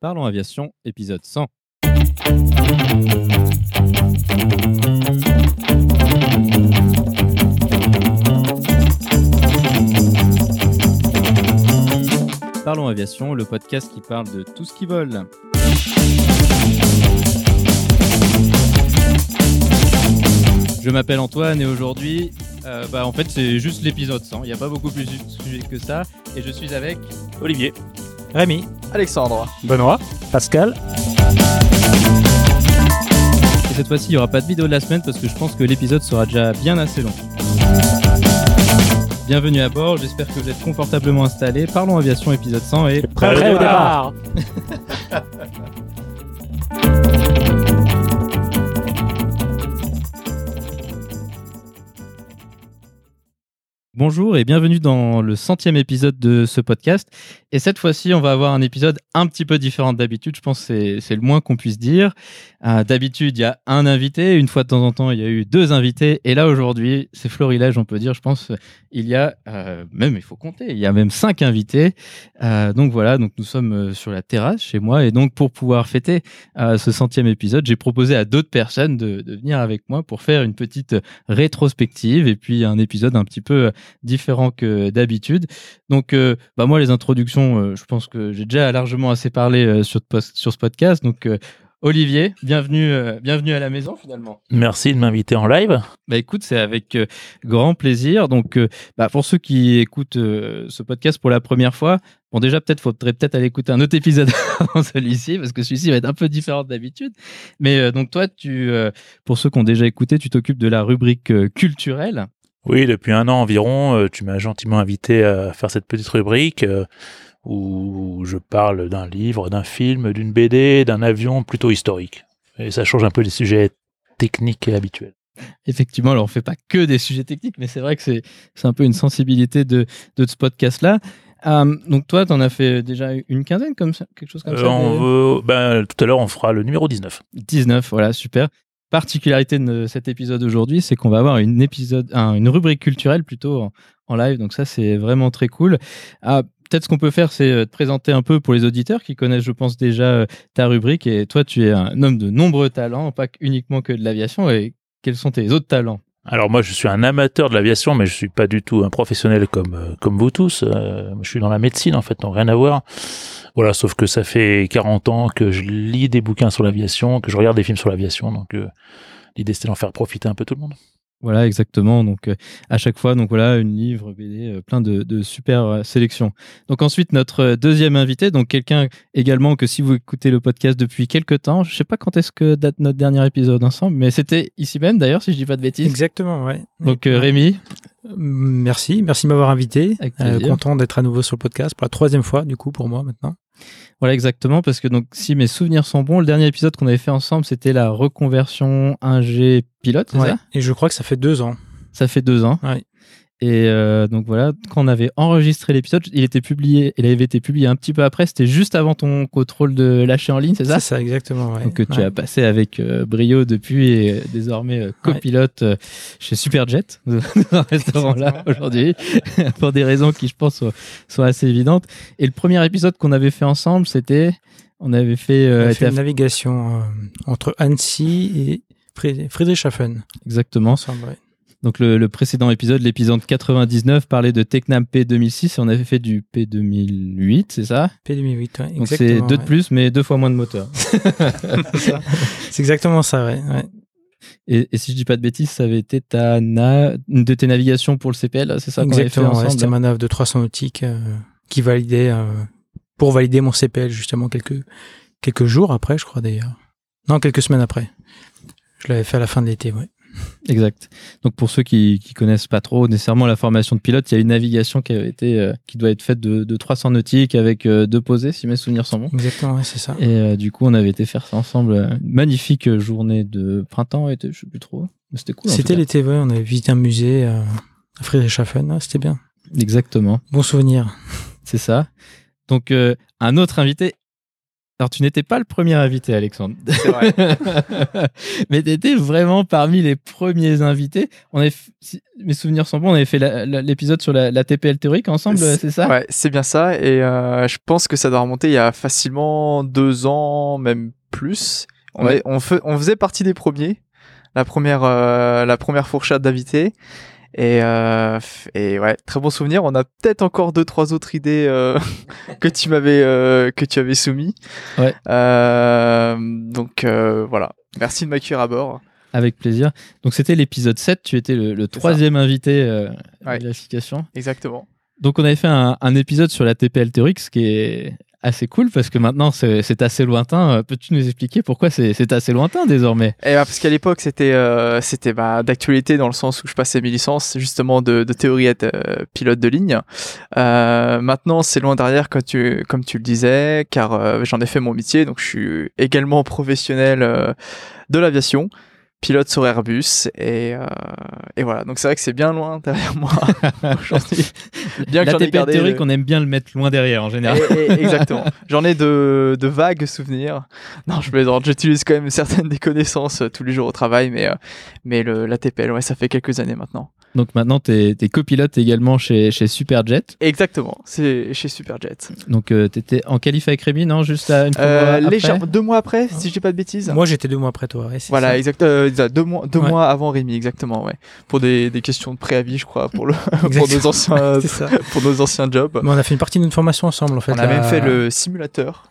Parlons Aviation, épisode 100. Parlons Aviation, le podcast qui parle de tout ce qui vole. Je m'appelle Antoine et aujourd'hui, euh, bah, en fait, c'est juste l'épisode 100. Il n'y a pas beaucoup plus de sujets que ça. Et je suis avec Olivier. Rémi. Alexandre. Benoît. Pascal. Et cette fois-ci, il n'y aura pas de vidéo de la semaine parce que je pense que l'épisode sera déjà bien assez long. Bienvenue à bord, j'espère que vous êtes confortablement installés. Parlons aviation épisode 100 et Prêt, au départ. Bonjour et bienvenue dans le centième épisode de ce podcast. Et cette fois-ci, on va avoir un épisode un petit peu différent d'habitude. Je pense que c'est- le moins qu'on puisse dire. Euh, d'habitude, il y a un invité. Une fois de temps en temps, il y a eu deux invités. Et là, aujourd'hui, c'est florilège, on peut dire. Je pense il y a euh, même, il faut compter, il y a même cinq invités. Euh, donc voilà, donc nous sommes euh, sur la terrasse chez moi. Et donc, pour pouvoir fêter ce centième épisode, j'ai proposé à d'autres personnes de, de venir avec moi pour faire une petite rétrospective et puis un épisode un petit peu différent que d'habitude. Donc, bah moi, les introductions, je pense que j'ai déjà largement assez parlé sur, sur ce podcast. Donc, Olivier, bienvenue, euh, bienvenue à la maison finalement. Merci de m'inviter en live. Bah écoute, c'est avec euh, grand plaisir. Donc, euh, bah, pour ceux qui écoutent ce podcast pour la première fois, bon déjà peut-être faudrait peut-être aller écouter un autre épisode avant celui-ci parce que celui-ci va être un peu différent d'habitude. Mais donc toi, tu, pour ceux qui ont déjà écouté, tu t'occupes de la rubrique culturelle. Oui, depuis un an environ, tu m'as gentiment invité à faire cette petite rubrique où je parle d'un livre, d'un film, d'une BD, d'un avion plutôt historique. Et ça change un peu des sujets techniques et habituels. Effectivement, alors on fait pas que des sujets techniques, mais c'est vrai que c'est un peu une sensibilité de, de ce podcast-là. Euh, donc toi, tu en as fait déjà une quinzaine, comme ça, quelque chose comme Euh, ça on des- veut, ben, tout à l'heure, on fera le numéro 19. 19, voilà, super. Particularité de cet épisode aujourd'hui, c'est qu'on va avoir une, épisode, un- une rubrique culturelle plutôt en, en live, donc ça c'est vraiment très cool. Peut-être ce qu'on peut faire, c'est euh, te présenter un peu pour les auditeurs qui connaissent, je pense, déjà euh, ta rubrique. Et toi, tu es un homme de nombreux talents, pas uniquement que de l'aviation. Et quels sont tes autres talents? Alors moi, je suis un amateur de l'aviation, mais je suis pas du tout un professionnel comme euh, comme vous tous. Je suis dans la médecine en fait, donc rien à voir. Voilà, sauf que ça fait 40 ans que je lis des bouquins sur l'aviation, que je regarde des films sur l'aviation, donc l'idée c'était d'en faire profiter un peu tout le monde. Voilà, exactement. Donc, euh, à chaque fois, donc voilà, une livre, BD, euh, plein de, de super euh, sélections. Donc, ensuite, notre deuxième invité, donc quelqu'un également que si vous écoutez le podcast depuis quelques temps, je sais pas quand est-ce que date notre dernier épisode ensemble, mais c'était ici même d'ailleurs, si je dis pas de bêtises. Exactement, ouais. Donc, Rémi, Merci, merci de m'avoir invité. Content d'être à nouveau sur le podcast pour la troisième fois, du coup, pour moi maintenant. Voilà exactement, parce que donc si mes souvenirs sont bons, le dernier épisode qu'on avait fait ensemble, c'était la reconversion 1G pilote, Ouais. ça? Et je crois que ça fait deux ans. Ça fait deux ans. Ouais. Et euh, donc voilà, quand on avait enregistré l'épisode, il était publié, il avait été publié un petit peu après, c'était juste avant ton contrôle de lâcher en ligne, c'est ça? C'est ça, exactement. Ouais. Donc que tu Ouais. as passé avec euh, brio depuis et euh, désormais euh, copilote euh, chez Superjet, dans un restaurant-là aujourd'hui, pour des raisons qui je pense sont, sont assez évidentes. Et le premier épisode qu'on avait fait ensemble, c'était, on avait fait, On euh, a était fait à- une navigation euh, entre Annecy et Fried- Friedrichshafen exactement. ensemble. Donc le, le précédent épisode, l'épisode 99, parlait de Tecnam P2006 et on avait fait du P2008, c'est ça? P2008, ouais, Donc c'est deux de ouais. plus, mais deux fois moins de moteur. C'est exactement ça, ouais. ouais. Et, et si je dis pas de bêtises, ça avait été ta na- une de tes navigations pour le CPL, c'est ça Exactement, c'était manœuvre de 300 nautiques euh, qui validait euh, pour valider mon CPL justement quelques quelques jours après, je crois d'ailleurs. Non, quelques semaines après. Je l'avais fait à la fin de l'été, ouais. Exact. Donc pour ceux qui, qui connaissent pas trop nécessairement la formation de pilote, il y a une navigation qui a été euh, qui doit être faite de, de 300 nautiques avec euh, deux posées, si mes souvenirs sont bons. Exactement, ouais, c'est ça. Et euh, du coup, on avait été faire ça ensemble. Une magnifique journée de printemps, je sais plus trop. C'était cool. C'était l'été, ouais, on avait visité un musée à Friedrichshafen, c'était bien. Exactement. Bon souvenir. C'est ça. Donc, un autre invité Alors, tu n'étais pas le premier invité, Alexandre. C'est vrai. mais tu étais vraiment parmi les premiers invités. On avait, si mes souvenirs sont bons, on avait fait l'épisode sur la, la TPL théorique ensemble, C'est- c'est ça? Ouais, c'est bien ça. Et euh, je pense que ça doit remonter il y a facilement deux ans, même plus. On, Ouais. avait- on, fe- on faisait partie des premiers, la première, euh, la première fourchette d'invités. Et, euh, et ouais, très bon souvenir. On a peut-être encore deux, trois autres idées euh, que tu m'avais, euh, que tu avais soumis. Ouais. Euh, donc euh, voilà. Merci de m'accueillir à bord. Avec plaisir. Donc, c'était l'épisode 7. Tu étais le, le ça. troisième invité Ouais. de vérification. Exactement. Donc, on avait fait un, un épisode sur la TPL théorique, ce qui est assez cool parce que maintenant, c'est assez lointain. Euh, Peux-tu nous expliquer pourquoi c'est assez lointain désormais? Et bah, parce qu'à l'époque, c'était euh, c'était bah, d'actualité dans le sens où je passais mes licences justement de, de théorie à euh, pilote de ligne. Euh, maintenant, c'est loin derrière comme tu comme tu le disais, car euh, j'en ai fait mon métier, donc je suis également professionnel euh, de l'aviation, pilote sur Airbus et euh, et voilà. Donc c'est vrai que c'est bien loin derrière moi aujourd'hui. Bien que La ai TPL gardé théorique, le- on aime bien le mettre loin derrière en général. et- et- exactement. J'en ai de, de vagues souvenirs. Non, je plaisante. J'utilise quand même certaines des connaissances euh, tous les jours au travail, mais, euh, mais le, la TPL, ouais, ça fait quelques années maintenant. Donc maintenant, tu es, copilote également chez, chez Superjet. Exactement. C'est chez Superjet. Donc tu étais en qualif avec Rémi, non? Juste à une fois Euh, après? légèrement- deux mois après, si je dis pas de bêtises. Moi, j'étais deux mois après toi. ouais, voilà, ça. exact, euh, deux mois, deux Ouais. mois avant Rémi, exactement, ouais. Pour des, des questions de préavis, je crois, pour le, pour Exactement. nos anciens, pour nos anciens jobs. Mais on a fait une partie de notre formation ensemble, en fait. On a même fait le simulateur,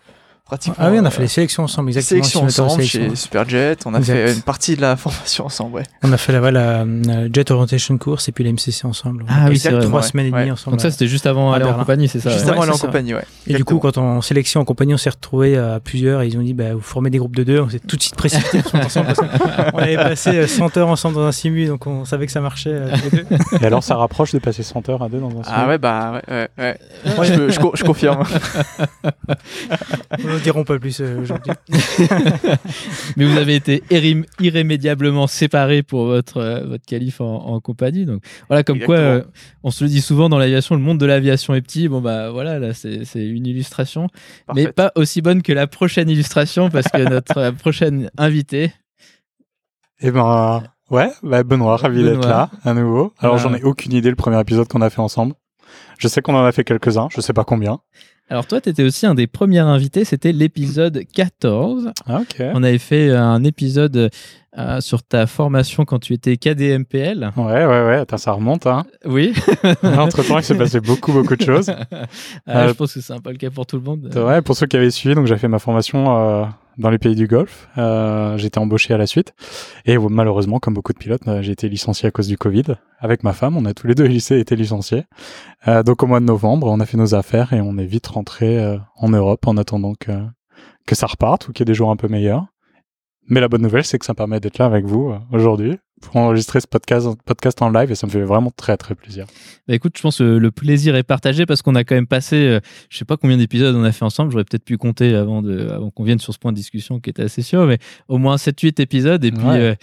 pratiquement. Ah oui, on a euh, fait les sélections ensemble, exactement. sélection simulateur de ensemble sélection. chez Superjet. On a Exact. fait une partie de la formation ensemble, ouais. On a fait la, la, la Jet Orientation Course et puis la MCC ensemble. Ah oui, c'est vrai, Trois ouais. semaines et demie Ouais. ensemble. Donc ça, c'était juste avant aller en compagnie, c'est ça Juste ouais. avant aller en compagnie, ouais. Et du coup, quand on en sélection en compagnie, on s'est retrouvé à plusieurs et ils ont dit bah, vous formez des groupes de deux. On s'est tout de suite précipité pour se mettre ensemble parce qu'on avait passé euh, 100 heures ensemble dans un simu, donc on savait que ça marchait. euh, tous les deux. Et alors, ça rapproche de passer 100 heures à deux dans un Ah film ouais, bah ouais, ouais, ouais. je, peux- je co- je confirme. Nous ne dirons pas plus euh, aujourd'hui. Mais vous avez été irrém- irrémédiablement séparés pour votre, euh, votre qualif en, en compagnie. Donc voilà, comme quoi, Exactement. euh, on se le dit souvent dans l'aviation, le monde de l'aviation est petit. Bon bah voilà, là c'est une illustration, mais pas aussi bonne que la prochaine illustration parce que notre prochaine invité, Et ben, ouais, bah Benoît, ravi d'être là, à nouveau. Alors, j'en ai aucune idée le premier épisode qu'on a fait ensemble. Je sais qu'on en a fait quelques-uns, je sais pas combien. Alors toi tu étais aussi un des premiers invités, c'était l'épisode 14. Ah, ok. On avait fait euh, un épisode euh, sur ta formation quand tu étais KDMPL. Ouais, ouais, ouais, attends, ça remonte, hein. Oui. Entre temps, il s'est passé beaucoup, beaucoup de choses. Ah, Euh, je pense que c'est un peu le cas pour tout le monde. Ouais, pour ceux qui avaient suivi, donc j'ai fait ma formation euh, dans les pays du Golfe. Euh, j'ai embauché à la suite. Et malheureusement, comme beaucoup de pilotes, euh, j'ai été licencié à cause du Covid. Avec ma femme, on a tous les deux été licenciés. Euh, donc au mois de novembre, on a fait nos affaires et on est vite rentré euh, en Europe en attendant que, que ça reparte ou qu'il y ait des jours un peu meilleurs. Mais la bonne nouvelle, c'est que ça me permet d'être là avec vous euh, aujourd'hui pour enregistrer ce podcast, podcast en live et ça me fait vraiment très très plaisir. Bah écoute, je pense que le plaisir est partagé parce qu'on a quand même passé, euh, je sais pas combien d'épisodes on a fait ensemble, j'aurais peut-être pu compter avant, de, avant qu'on vienne sur ce point de discussion qui était assez sûr, mais au moins 7-8 épisodes. Et puis, Ouais. euh,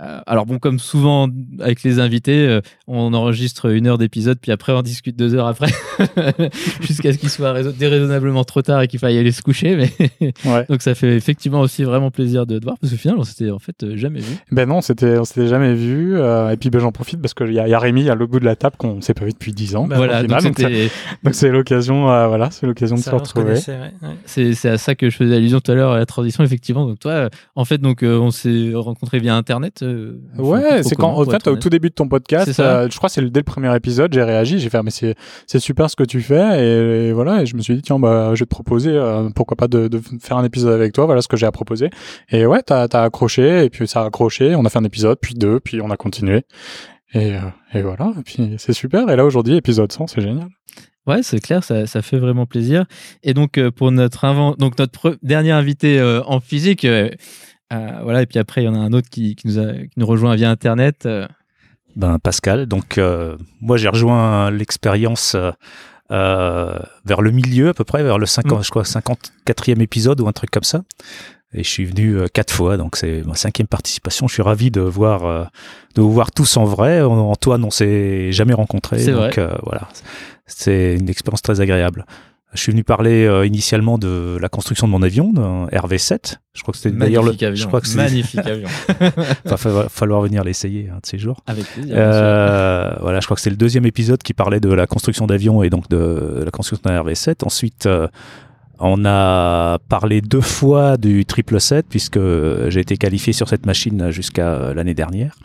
euh, alors bon, comme souvent avec les invités, on enregistre une heure d'épisode, puis après on discute deux heures après, jusqu'à ce qu'il soit raison- déraisonnablement trop tard et qu'il faille aller se coucher. Mais Ouais. Donc ça fait effectivement aussi vraiment plaisir de te voir parce que finalement, on s'était en fait jamais vu. Ben non, c'était, on s'était jamais vu. euh, et puis ben, j'en profite parce qu'il y, a- y a Rémi à l'autre bout de la table qu'on s'est pas vu depuis 10 ans. Bah, voilà, donc final, c'est l'occasion, euh, voilà, c'est l'occasion de Ça, se retrouver. C'est c'est à ça que je faisais allusion tout à l'heure à la transition effectivement. Donc toi, en fait, donc euh, on s'est rencontrés via internet. euh, Ouais, c'est quand, en fait, au tout début de ton podcast, euh, je crois que c'est dès le premier épisode, j'ai réagi, j'ai fait, mais c'est, c'est super ce que tu fais, et, et voilà, et je me suis dit, tiens, bah, je vais te proposer, euh, pourquoi pas de, de faire un épisode avec toi, voilà ce que j'ai à proposer. Et ouais, t'as, t'as accroché, et puis ça a accroché, on a fait un épisode, puis deux, puis on a continué. Et, euh, et voilà, et puis c'est super, et là aujourd'hui, épisode 100, c'est génial. Ouais, c'est clair, ça, ça fait vraiment plaisir. Et donc euh, pour notre invent, donc notre pre- dernier invité euh, en physique, euh, euh, voilà. Et puis après, il y en a un autre qui, qui nous a qui nous rejoint via internet. euh, Ben Pascal. Donc euh, moi j'ai rejoint l'expérience euh, euh, vers le milieu à peu près, vers le 50, je crois 54e épisode ou un truc comme ça. Et je suis venu euh, quatre fois, donc c'est ma cinquième participation. Je suis ravi de voir euh, de vous voir tous en vrai. Antoine, on s'est jamais rencontrés, C'est donc euh, voilà, c'est une expérience très agréable. Je suis venu parler euh, initialement de la construction de mon avion, d'un RV7. Je crois que c'était d'ailleurs le. Magnifique avion. Je crois que. Magnifique avion. Enfin, va falloir venir l'essayer un de ces jours. Avec plaisir. Euh, voilà, je crois que c'est le deuxième épisode qui parlait de la construction d'avions et donc de la construction d'un RV7. Ensuite, euh, on a parlé deux fois du 777 puisque j'ai été qualifié sur cette machine jusqu'à l'année dernière.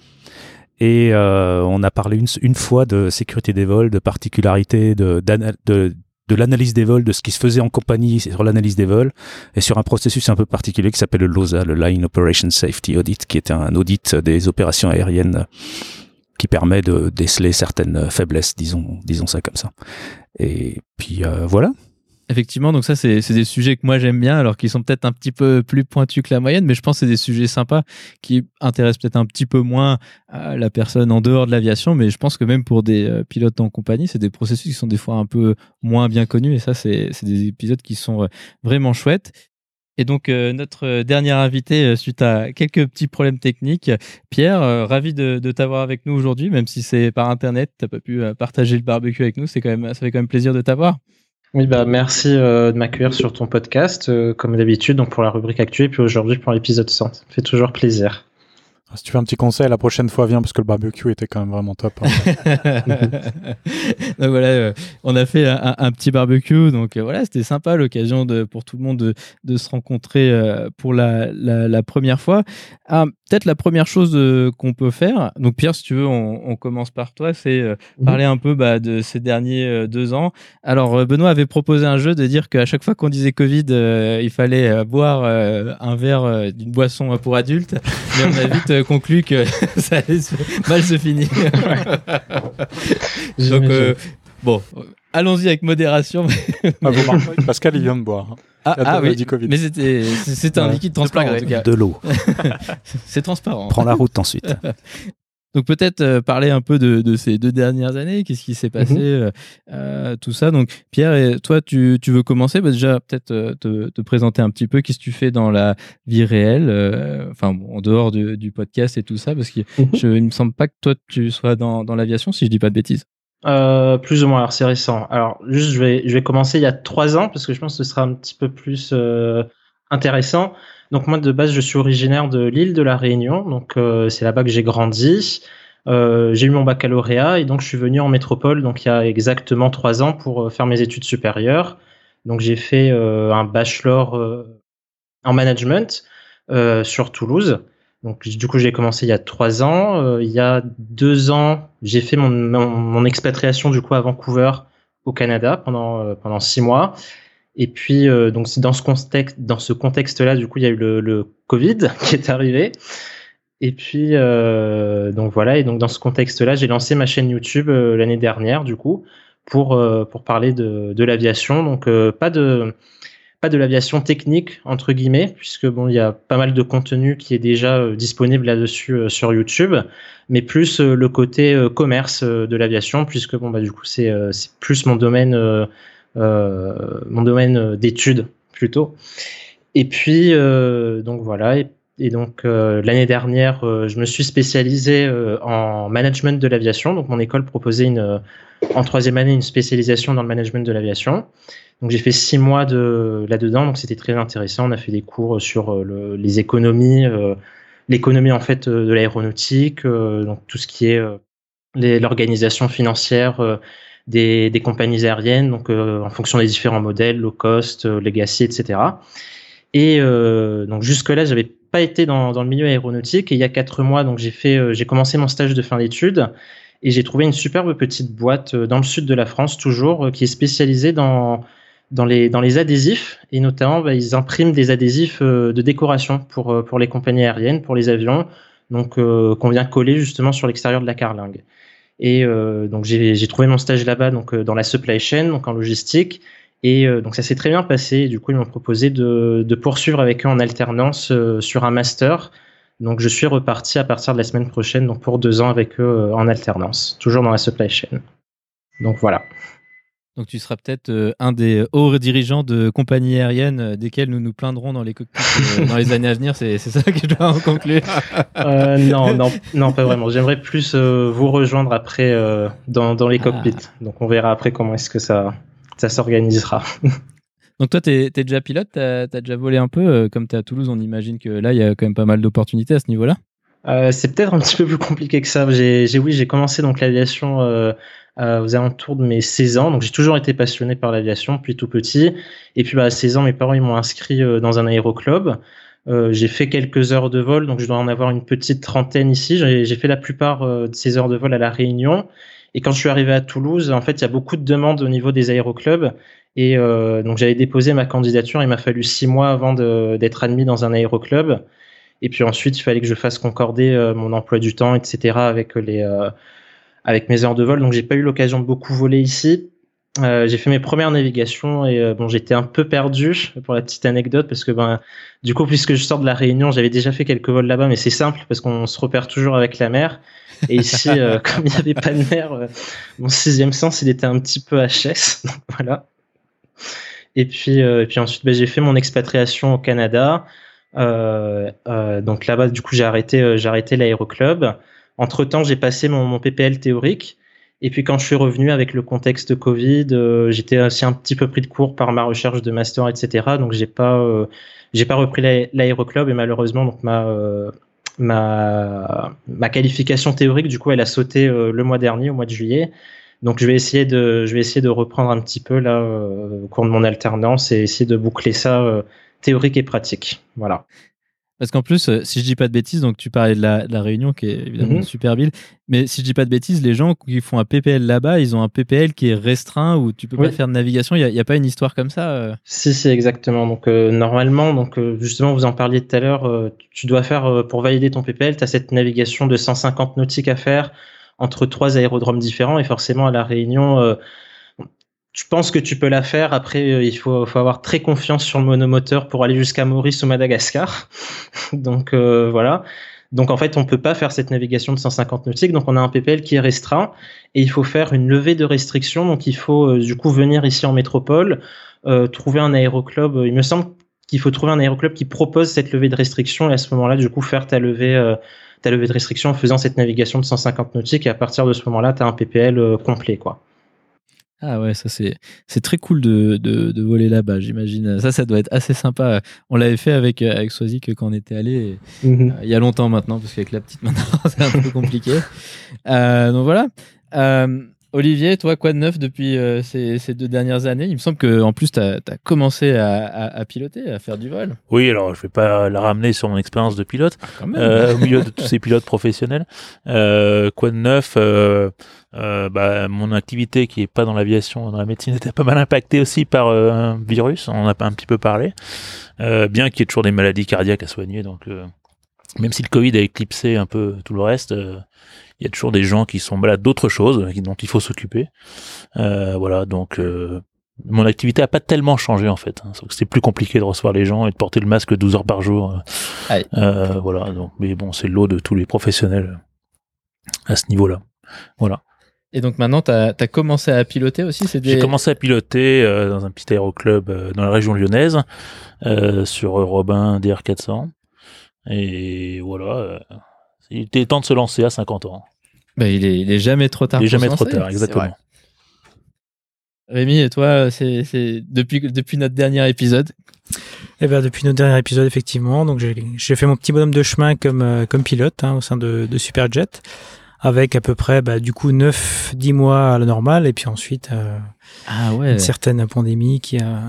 Et euh, on a parlé une, fois de sécurité des vols, de particularités, de, l'analyse des vols, de ce qui se faisait en compagnie sur l'analyse des vols, et sur un processus un peu particulier qui s'appelle le LOSA, le Line Operation Safety Audit, qui est un audit des opérations aériennes qui permet de déceler certaines faiblesses, disons, disons ça comme ça. Et puis euh, voilà. Effectivement, donc ça, c'est des sujets que moi j'aime bien, alors qu'ils sont peut-être un petit peu plus pointus que la moyenne, mais je pense que c'est des sujets sympas qui intéressent peut-être un petit peu moins euh, la personne en dehors de l'aviation, mais je pense que même pour des euh, pilotes en compagnie, c'est des processus qui sont des fois un peu moins bien connus, et ça, c'est des épisodes qui sont euh, vraiment chouettes. Et donc, notre dernier invité, suite à quelques petits problèmes techniques, Pierre, ravi de, t'avoir avec nous aujourd'hui, même si c'est par Internet, t'as pas pu partager le barbecue avec nous, c'est quand même, ça fait quand même plaisir de t'avoir. Oui, bah merci euh, de m'accueillir sur ton podcast, euh, comme d'habitude, donc pour la rubrique actuelle, puis aujourd'hui pour l'épisode 100. Ça me fait toujours plaisir. Si tu veux un petit conseil, la prochaine fois, viens parce que le barbecue était quand même vraiment top. hein. donc voilà, euh, on a fait un, un petit barbecue, donc euh, voilà, c'était sympa l'occasion pour tout le monde de, de se rencontrer euh, pour la, la, la première fois. Ah, Peut-être la première chose qu'on peut faire, donc Pierre, si tu veux, on, on commence par toi, c'est euh, Mhm. parler un peu bah, de ces derniers euh, deux ans. Alors, Benoît avait proposé un jeu de dire qu'à chaque fois qu'on disait Covid, euh, il fallait euh, boire euh, un verre euh, d'une boisson euh, pour adultes, mais on a vite euh, conclu que ça allait se- mal se finir. Donc, euh, bon, allons-y avec modération. Ah, vous Pascal, il vient de boire. Ah, ah dit oui, Covid. mais c'était c'est- un Ouais. liquide transparent en tout cas. De l'eau. C'est transparent. Prends la route ensuite. Donc peut-être euh, parler un peu de, de ces deux dernières années, qu'est-ce qui s'est passé, Mhm. euh, euh, tout ça? Donc Pierre, et toi, tu, tu veux commencer? Bah, Déjà, peut-être euh, te, te présenter un petit peu, qu'est-ce que tu fais dans la vie réelle, enfin bon, en dehors du, du podcast et tout ça, parce que Mhm. je, il me semble pas que toi, tu sois dans, dans l'aviation, si je dis pas de bêtises. Plus ou moins, alors c'est récent. Alors juste, je vais, je vais commencer il y a trois ans, parce que je pense que ce sera un petit peu plus intéressant. Donc moi, de base, je suis originaire de l'île de la Réunion, donc euh, c'est là-bas que j'ai grandi. Euh, j'ai eu mon baccalauréat et donc je suis venu en métropole donc il y a exactement trois ans pour euh, faire mes études supérieures. Donc j'ai fait un bachelor en management sur Toulouse. Donc du coup j'ai commencé il y a trois ans. Il y a deux ans j'ai fait mon, mon, expatriation du coup à Vancouver au Canada pendant pendant six mois. Et puis euh, donc c'est dans ce contexte dans ce contexte là du coup il y a eu le, Covid qui est arrivé. Et puis euh, donc voilà et donc dans ce contexte là j'ai lancé ma chaîne YouTube euh, l'année dernière du coup pour pour parler de de l'aviation donc pas de pas de l'aviation technique entre guillemets puisque bon il y a pas mal de contenu qui est déjà disponible là-dessus sur YouTube mais plus le côté commerce de l'aviation puisque bon bah du coup c'est c'est plus mon domaine mon domaine euh, d'études plutôt. Et puis euh, donc voilà et, donc euh, l'année dernière euh, je me suis spécialisé euh, en management de l'aviation. Donc mon école proposait une euh, en troisième année une spécialisation dans le management de l'aviation. Donc j'ai fait six mois de là-dedans, donc c'était très intéressant. On a fait des cours sur euh, le- les économies, euh, l'économie en fait euh, de l'aéronautique, euh, donc tout ce qui est euh, l'organisation financière euh, des, des compagnies aériennes, donc euh, en fonction des différents modèles, low cost, euh, legacy, etc. Et euh, donc jusque là, j'avais pas été dans, dans le milieu aéronautique. Et il y a quatre mois, donc j'ai fait, j'ai commencé mon stage de fin d'études et j'ai trouvé une superbe petite boîte dans le sud de la France, toujours, qui est spécialisée dans dans les, dans les adhésifs, et notamment, bah, ils impriment des adhésifs de décoration pour, pour les compagnies aériennes, pour les avions, donc euh, qu'on vient coller justement sur l'extérieur de la carlingue. Et euh, donc j'ai trouvé mon stage là-bas, donc euh, dans la supply chain, donc en logistique, et euh, donc ça s'est très bien passé. Du coup, ils m'ont proposé de, de poursuivre avec eux en alternance sur un master. Donc je suis reparti à partir de la semaine prochaine, donc pour deux ans avec eux en alternance, toujours dans la supply chain. Donc voilà. Donc tu seras peut-être euh, un des hauts dirigeants de compagnies aériennes euh, desquelles nous nous plaindrons dans les cockpits euh, dans les années à venir. C'est ça que je dois en conclure. Euh, non, non, non, pas vraiment. J'aimerais plus euh, vous rejoindre après euh, dans, dans les Ah. cockpits. Donc on verra après comment est-ce que ça, ça s'organisera. Donc toi, tu es, déjà pilote, tu as, déjà volé un peu. euh, comme tu es à Toulouse, on imagine que là, il y a quand même pas mal d'opportunités à ce niveau-là. Euh, c'est peut-être un petit peu plus compliqué que ça. J'ai, j'ai- oui, j'ai commencé donc l'aviation euh, aux alentours de mes 16 ans. Donc j'ai toujours été passionné par l'aviation depuis tout petit. Et puis bah, à 16 ans, mes parents ils m'ont inscrit euh, dans un aéroclub. Euh, j'ai fait quelques heures de vol, donc je dois en avoir une petite trentaine ici. J'ai, fait la plupart euh, de ces heures de vol à la Réunion. Et quand je suis arrivé à Toulouse, en fait, il y a beaucoup de demandes au niveau des aéroclubs. Et euh, donc j'avais déposé ma candidature. Il m'a fallu six mois avant d'être admis dans un aéroclub. Et puis ensuite, il fallait que je fasse concorder mon emploi du temps, etc. avec les avec mes heures de vol. Donc j'ai pas eu l'occasion de beaucoup voler ici. Euh, j'ai fait mes premières navigations et euh, bon, j'étais un peu perdu pour la petite anecdote parce que ben du coup, puisque je sors de la Réunion, j'avais déjà fait quelques vols là-bas, mais c'est simple parce qu'on se repère toujours avec la mer. Et ici, euh, comme il n'y avait pas de mer, mon sixième sens, il était un petit peu HS. Voilà. Et puis, et puis ensuite, ben, j'ai fait mon expatriation au Canada. Donc là-bas, du coup, j'ai arrêté, j'ai arrêté l'aéroclub. Entre temps, j'ai passé mon, mon PPL théorique. Et puis quand je suis revenu avec le contexte Covid, euh, j'étais aussi un petit peu pris de court par ma recherche de master, etc. Donc j'ai pas, euh, j'ai pas repris l'aé- l'aéroclub et malheureusement donc ma euh, ma ma qualification théorique du coup elle a sauté euh, le mois dernier au mois de juillet. Donc je vais essayer de je vais essayer de reprendre un petit peu là euh, au cours de mon alternance et essayer de boucler ça euh, théorique et pratique. Voilà. Parce qu'en plus, euh, si je dis pas de bêtises, donc tu parlais de la, de la Réunion qui est évidemment Mhm. une super ville, mais si je dis pas de bêtises, les gens qui font un PPL là-bas, ils ont un PPL qui est restreint où tu peux Oui. pas faire de navigation. Il n'y a, pas une histoire comme ça euh Si, si, exactement. Donc, euh, normalement, donc, justement, vous en parliez tout à l'heure, tu dois faire, pour valider ton PPL, tu as cette navigation de 150 nautiques à faire entre trois aérodromes différents. Et forcément, à La Réunion, je pense que tu peux la faire. Après, euh, il faut, avoir très confiance sur le monomoteur pour aller jusqu'à Maurice ou Madagascar. donc, euh, voilà. Donc, en fait, on peut pas faire cette navigation de 150 nautiques. Donc, on a un PPL qui est restreint et il faut faire une levée de restrictions. Donc, il faut, euh, du coup, venir ici en métropole, trouver un aéroclub. Il me semble qu'il faut trouver un aéroclub qui propose cette levée de restriction et à ce moment-là, du coup, faire ta levée, ta levée de restriction en faisant cette navigation de 150 nautiques et à partir de ce moment-là, tu as un PPL complet, quoi. Ah ouais, ça c'est c'est très cool de, de, de voler là-bas, j'imagine. Ça, ça doit être assez sympa. On l'avait fait avec euh, avec quand on était allé. et, euh, il y a longtemps maintenant, parce qu'avec la petite maintenant, c'est un peu compliqué. Euh, donc voilà. Euh, Olivier, toi, quoi de neuf depuis euh, ces, ces deux dernières années? Il me semble que en plus, tu as, commencé à, à- à piloter, à faire du vol. Oui, alors je vais pas la ramener sur mon expérience de pilote, même. euh, au milieu de tous ces pilotes professionnels. Euh, quoi de neuf? Euh, bah, Mon activité qui est pas dans l'aviation, dans la médecine, était pas mal impactée aussi par un virus. On en a pas un petit peu parlé. Bien qu'il y ait toujours des maladies cardiaques à soigner, donc même si le Covid a éclipsé un peu tout le reste, il y a toujours des gens qui sont malades d'autres choses dont il faut s'occuper. Euh, voilà, donc euh, mon activité a pas tellement changé en fait. hein. C'est plus compliqué de recevoir les gens et de porter le masque 12 heures par jour. euh. Euh, voilà, donc mais bon, c'est le lot de tous les professionnels à ce niveau-là. Voilà. Et donc maintenant, tu as, commencé à piloter aussi c'est J'ai des... commencé à piloter euh, dans un petit aéroclub euh, dans la région lyonnaise euh, sur Robin DR400 et voilà. Il était temps de se lancer à 50 ans. Bah, il, est, il est jamais trop tard. Il est jamais trop tard, exactement. Rémi, et toi, c'est depuis, depuis notre dernier épisode? Eh ben, depuis notre dernier épisode, effectivement, donc j'ai fait mon petit bonhomme de chemin comme, euh, comme pilote hein, au sein de, de Superjet, avec à peu près bah, du coup 9-10 mois à la normale, et puis ensuite euh, Ah ouais. une certaine pandémie qui a,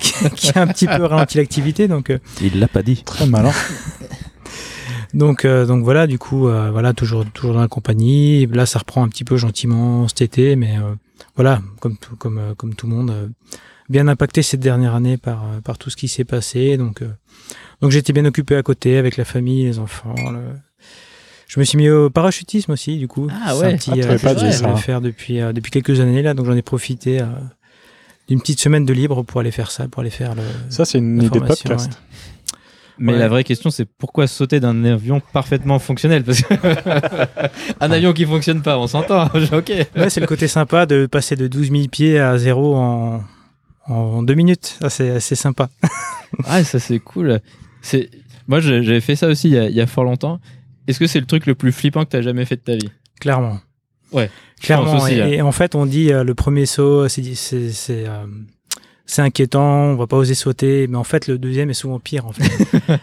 qui a, qui a un petit peu ralenti l'activité. Donc, euh, Il l'a pas dit. Très malin. Donc, euh, donc voilà, du coup, euh, voilà, toujours, toujours dans la compagnie. Là, ça reprend un petit peu gentiment cet été, mais euh, voilà, comme tout, comme, euh, comme tout le monde, euh, bien impacté cette dernière année par, euh, par tout ce qui s'est passé. Donc, euh, donc j'étais bien occupé à côté avec la famille, les enfants. le- Je me suis mis au parachutisme aussi, du coup. Ah ouais. un petit, Ah, euh, pas que je faire depuis, euh, depuis quelques années là, donc j'en ai profité euh, d'une petite semaine de libre pour aller faire ça, pour aller faire le. Ça, c'est une idée de formation, podcast. ouais. Mais Ouais. la vraie question, c'est pourquoi sauter d'un avion parfaitement fonctionnel? Parce que un avion qui fonctionne pas, on s'entend. ok. Ouais, c'est le côté sympa de passer de 12 000 pieds à zéro en, en deux minutes. Ça, c'est assez sympa. Ah, ça c'est cool. C'est moi, j'ai- j'avais fait ça aussi il y, a, il y a fort longtemps. Est-ce que c'est le truc le plus flippant que t'as jamais fait de ta vie? Clairement. Ouais. Clairement. aussi, et, hein. et en fait, on dit euh, le premier saut, c'est euh, c'est inquiétant, on va pas oser sauter, mais en fait le deuxième est souvent pire en fait.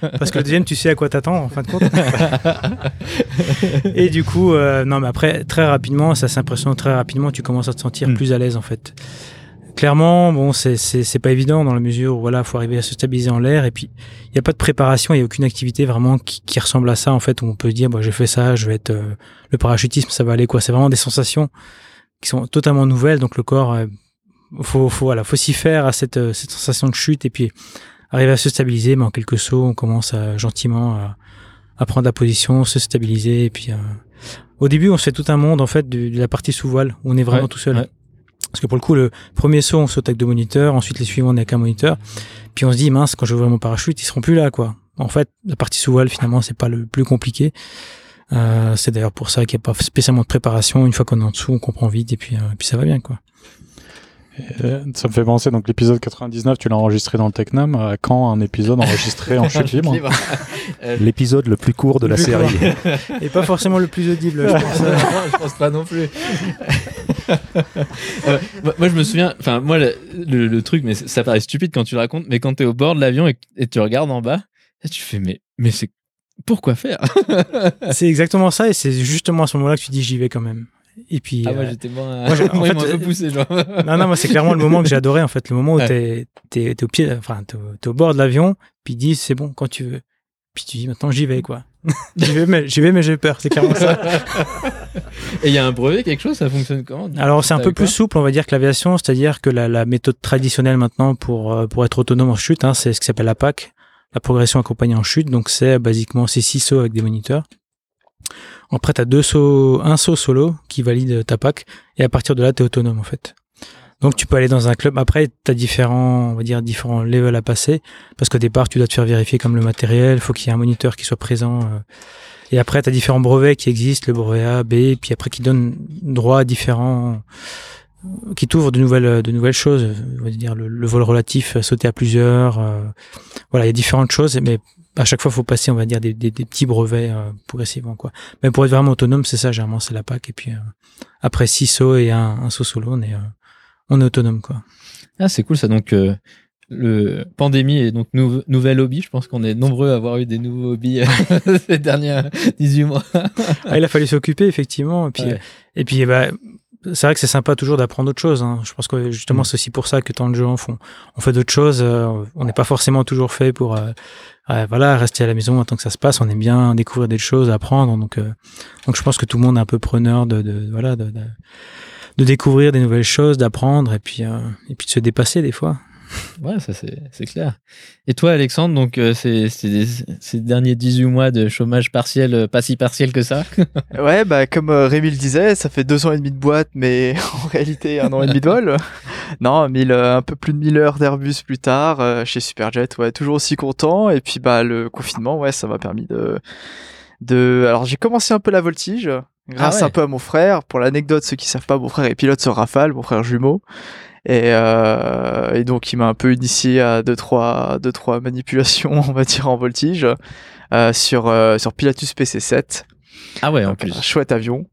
Parce que le deuxième, tu sais à quoi t'attends en fin de compte. et du coup, euh, non mais après très rapidement, ça s'impressionne très rapidement, tu commences à te sentir Mm. plus à l'aise en fait. Clairement, bon, c'est c'est c'est pas évident dans la mesure où voilà, faut arriver à se stabiliser en l'air et puis il y a pas de préparation, il y a aucune activité vraiment qui, qui ressemble à ça en fait où on peut dire bon, j'ai fait ça, je vais être euh, le parachutisme, ça va aller quoi. C'est vraiment des sensations qui sont totalement nouvelles, donc le corps euh, faut faut voilà, faut s'y faire à cette euh, cette sensation de chute et puis arriver à se stabiliser, mais en quelques sauts, on commence à, gentiment à, à prendre la position, se stabiliser et puis euh, au début, on se fait tout un monde en fait de, de la partie sous voile où on est vraiment Ouais, tout seul. ouais. Parce que pour le coup, le premier saut, on saute avec deux moniteurs, ensuite les suivants, on est avec un moniteur. Puis on se dit, mince, quand je ouvrir mon parachute, ils seront plus là, quoi. En fait, la partie sous voile, finalement, c'est pas le plus compliqué. Euh, c'est d'ailleurs pour ça qu'il n'y a pas spécialement de préparation. Une fois qu'on est en dessous, on comprend vite et puis, euh, et puis ça va bien, quoi. Euh, Ça me fait penser, donc l'épisode 99, tu l'as enregistré dans le Technam. À quand un épisode enregistré en chute libre Euh, L'épisode le plus court de la Le série. Et pas forcément le plus audible, je pense. non, je pense pas non plus. Euh, moi, moi, je me souviens, enfin, moi, le, le- le truc, mais ça paraît stupide quand tu le racontes, mais quand t'es au bord de l'avion et, tu regardes en bas, là, tu fais, mais, mais c'est pourquoi faire? C'est exactement ça et c'est justement à ce moment-là que tu dis, j'y vais quand même. Et puis, Ah, moi, euh, j'étais moins, moi, en moi, fait, un peu euh, poussé, genre. Non, non, moi, c'est clairement le moment que j'ai adoré, en fait. Le moment où Ouais. t'es, t'es, t'es au pied, enfin, t'es, au- bord de l'avion, puis ils disent, c'est bon, quand tu veux. Puis tu dis, maintenant, j'y vais, quoi. j'y vais, mais, j'y vais, mais j'ai peur. C'est clairement ça. Et il y a un brevet, quelque chose, ça fonctionne comment Alors, c'est un peu plus souple, on va dire, que l'aviation. C'est-à-dire que la, la méthode traditionnelle maintenant pour, euh, pour être autonome en chute, hein, c'est ce qui s'appelle la PAC, la progression accompagnée en chute. Donc, c'est basiquement, c'est six sauts avec des moniteurs. Après, t'as deux sauts, un saut solo qui valide ta PAC. Et à partir de là, t'es autonome, en fait. Donc, tu peux aller dans un club. Après, t'as différents, on va dire, différents levels à passer. Parce qu'au départ, tu dois te faire vérifier comme le matériel. Faut qu'il y ait un moniteur qui soit présent. euh. Et après, t'as différents brevets qui existent, le brevet A, B, puis après qui donnent droit à différents, qui t'ouvrent de nouvelles, de nouvelles choses. On va dire le, le vol relatif, euh, sauter à plusieurs. euh, voilà, il y a différentes choses, mais à chaque fois, faut passer, on va dire, des, des, des petits brevets euh, progressivement, quoi. Mais pour être vraiment autonome, c'est ça, généralement, c'est la PAC. Et puis, euh, après six sauts et un, un saut solo, on est, euh, on est autonome, quoi. Ah, c'est cool ça. Donc, euh, le pandémie et donc nou- nouvel hobby. Je pense qu'on est nombreux à avoir eu des nouveaux hobbies euh, ces derniers 18 mois. Ah, il a fallu s'occuper, effectivement. Et puis, Ouais. et puis bah, c'est vrai que c'est sympa toujours d'apprendre autre chose. Hein. Je pense que justement, Mm. c'est aussi pour ça que tant de gens font. On fait d'autres choses. euh, on n'est pas forcément toujours fait pour euh, euh, voilà, rester à la maison tant que ça se passe. On aime bien découvrir des choses, apprendre. Donc, euh, donc je pense que tout le monde est un peu preneur de, de voilà de, de, de découvrir des nouvelles choses, d'apprendre et puis euh, et puis de se dépasser des fois. Ouais, ça c'est clair. Et toi, Alexandre, donc euh, c'est ces derniers 18 mois de chômage partiel, euh, pas si partiel que ça? Ouais, bah comme euh, Rémi le disait, ça fait deux ans et demi de boîte, mais en réalité un an et demi de vol. Non, 1000, euh, un peu plus de 1000 heures d'Airbus plus tard euh, chez Superjet, ouais, toujours aussi content. Et puis bah le confinement, ouais, ça m'a permis de de. Alors j'ai commencé un peu la voltige grâce Ah ouais. un peu à mon frère. Pour l'anecdote, ceux qui savent pas, mon frère est pilote sur Rafale, mon frère jumeau. Et, euh, et donc il m'a un peu initié à deux trois deux trois manipulations, on va dire en voltige euh, sur euh, sur Pilatus PC7. Ah ouais, en Donc, plus. un chouette avion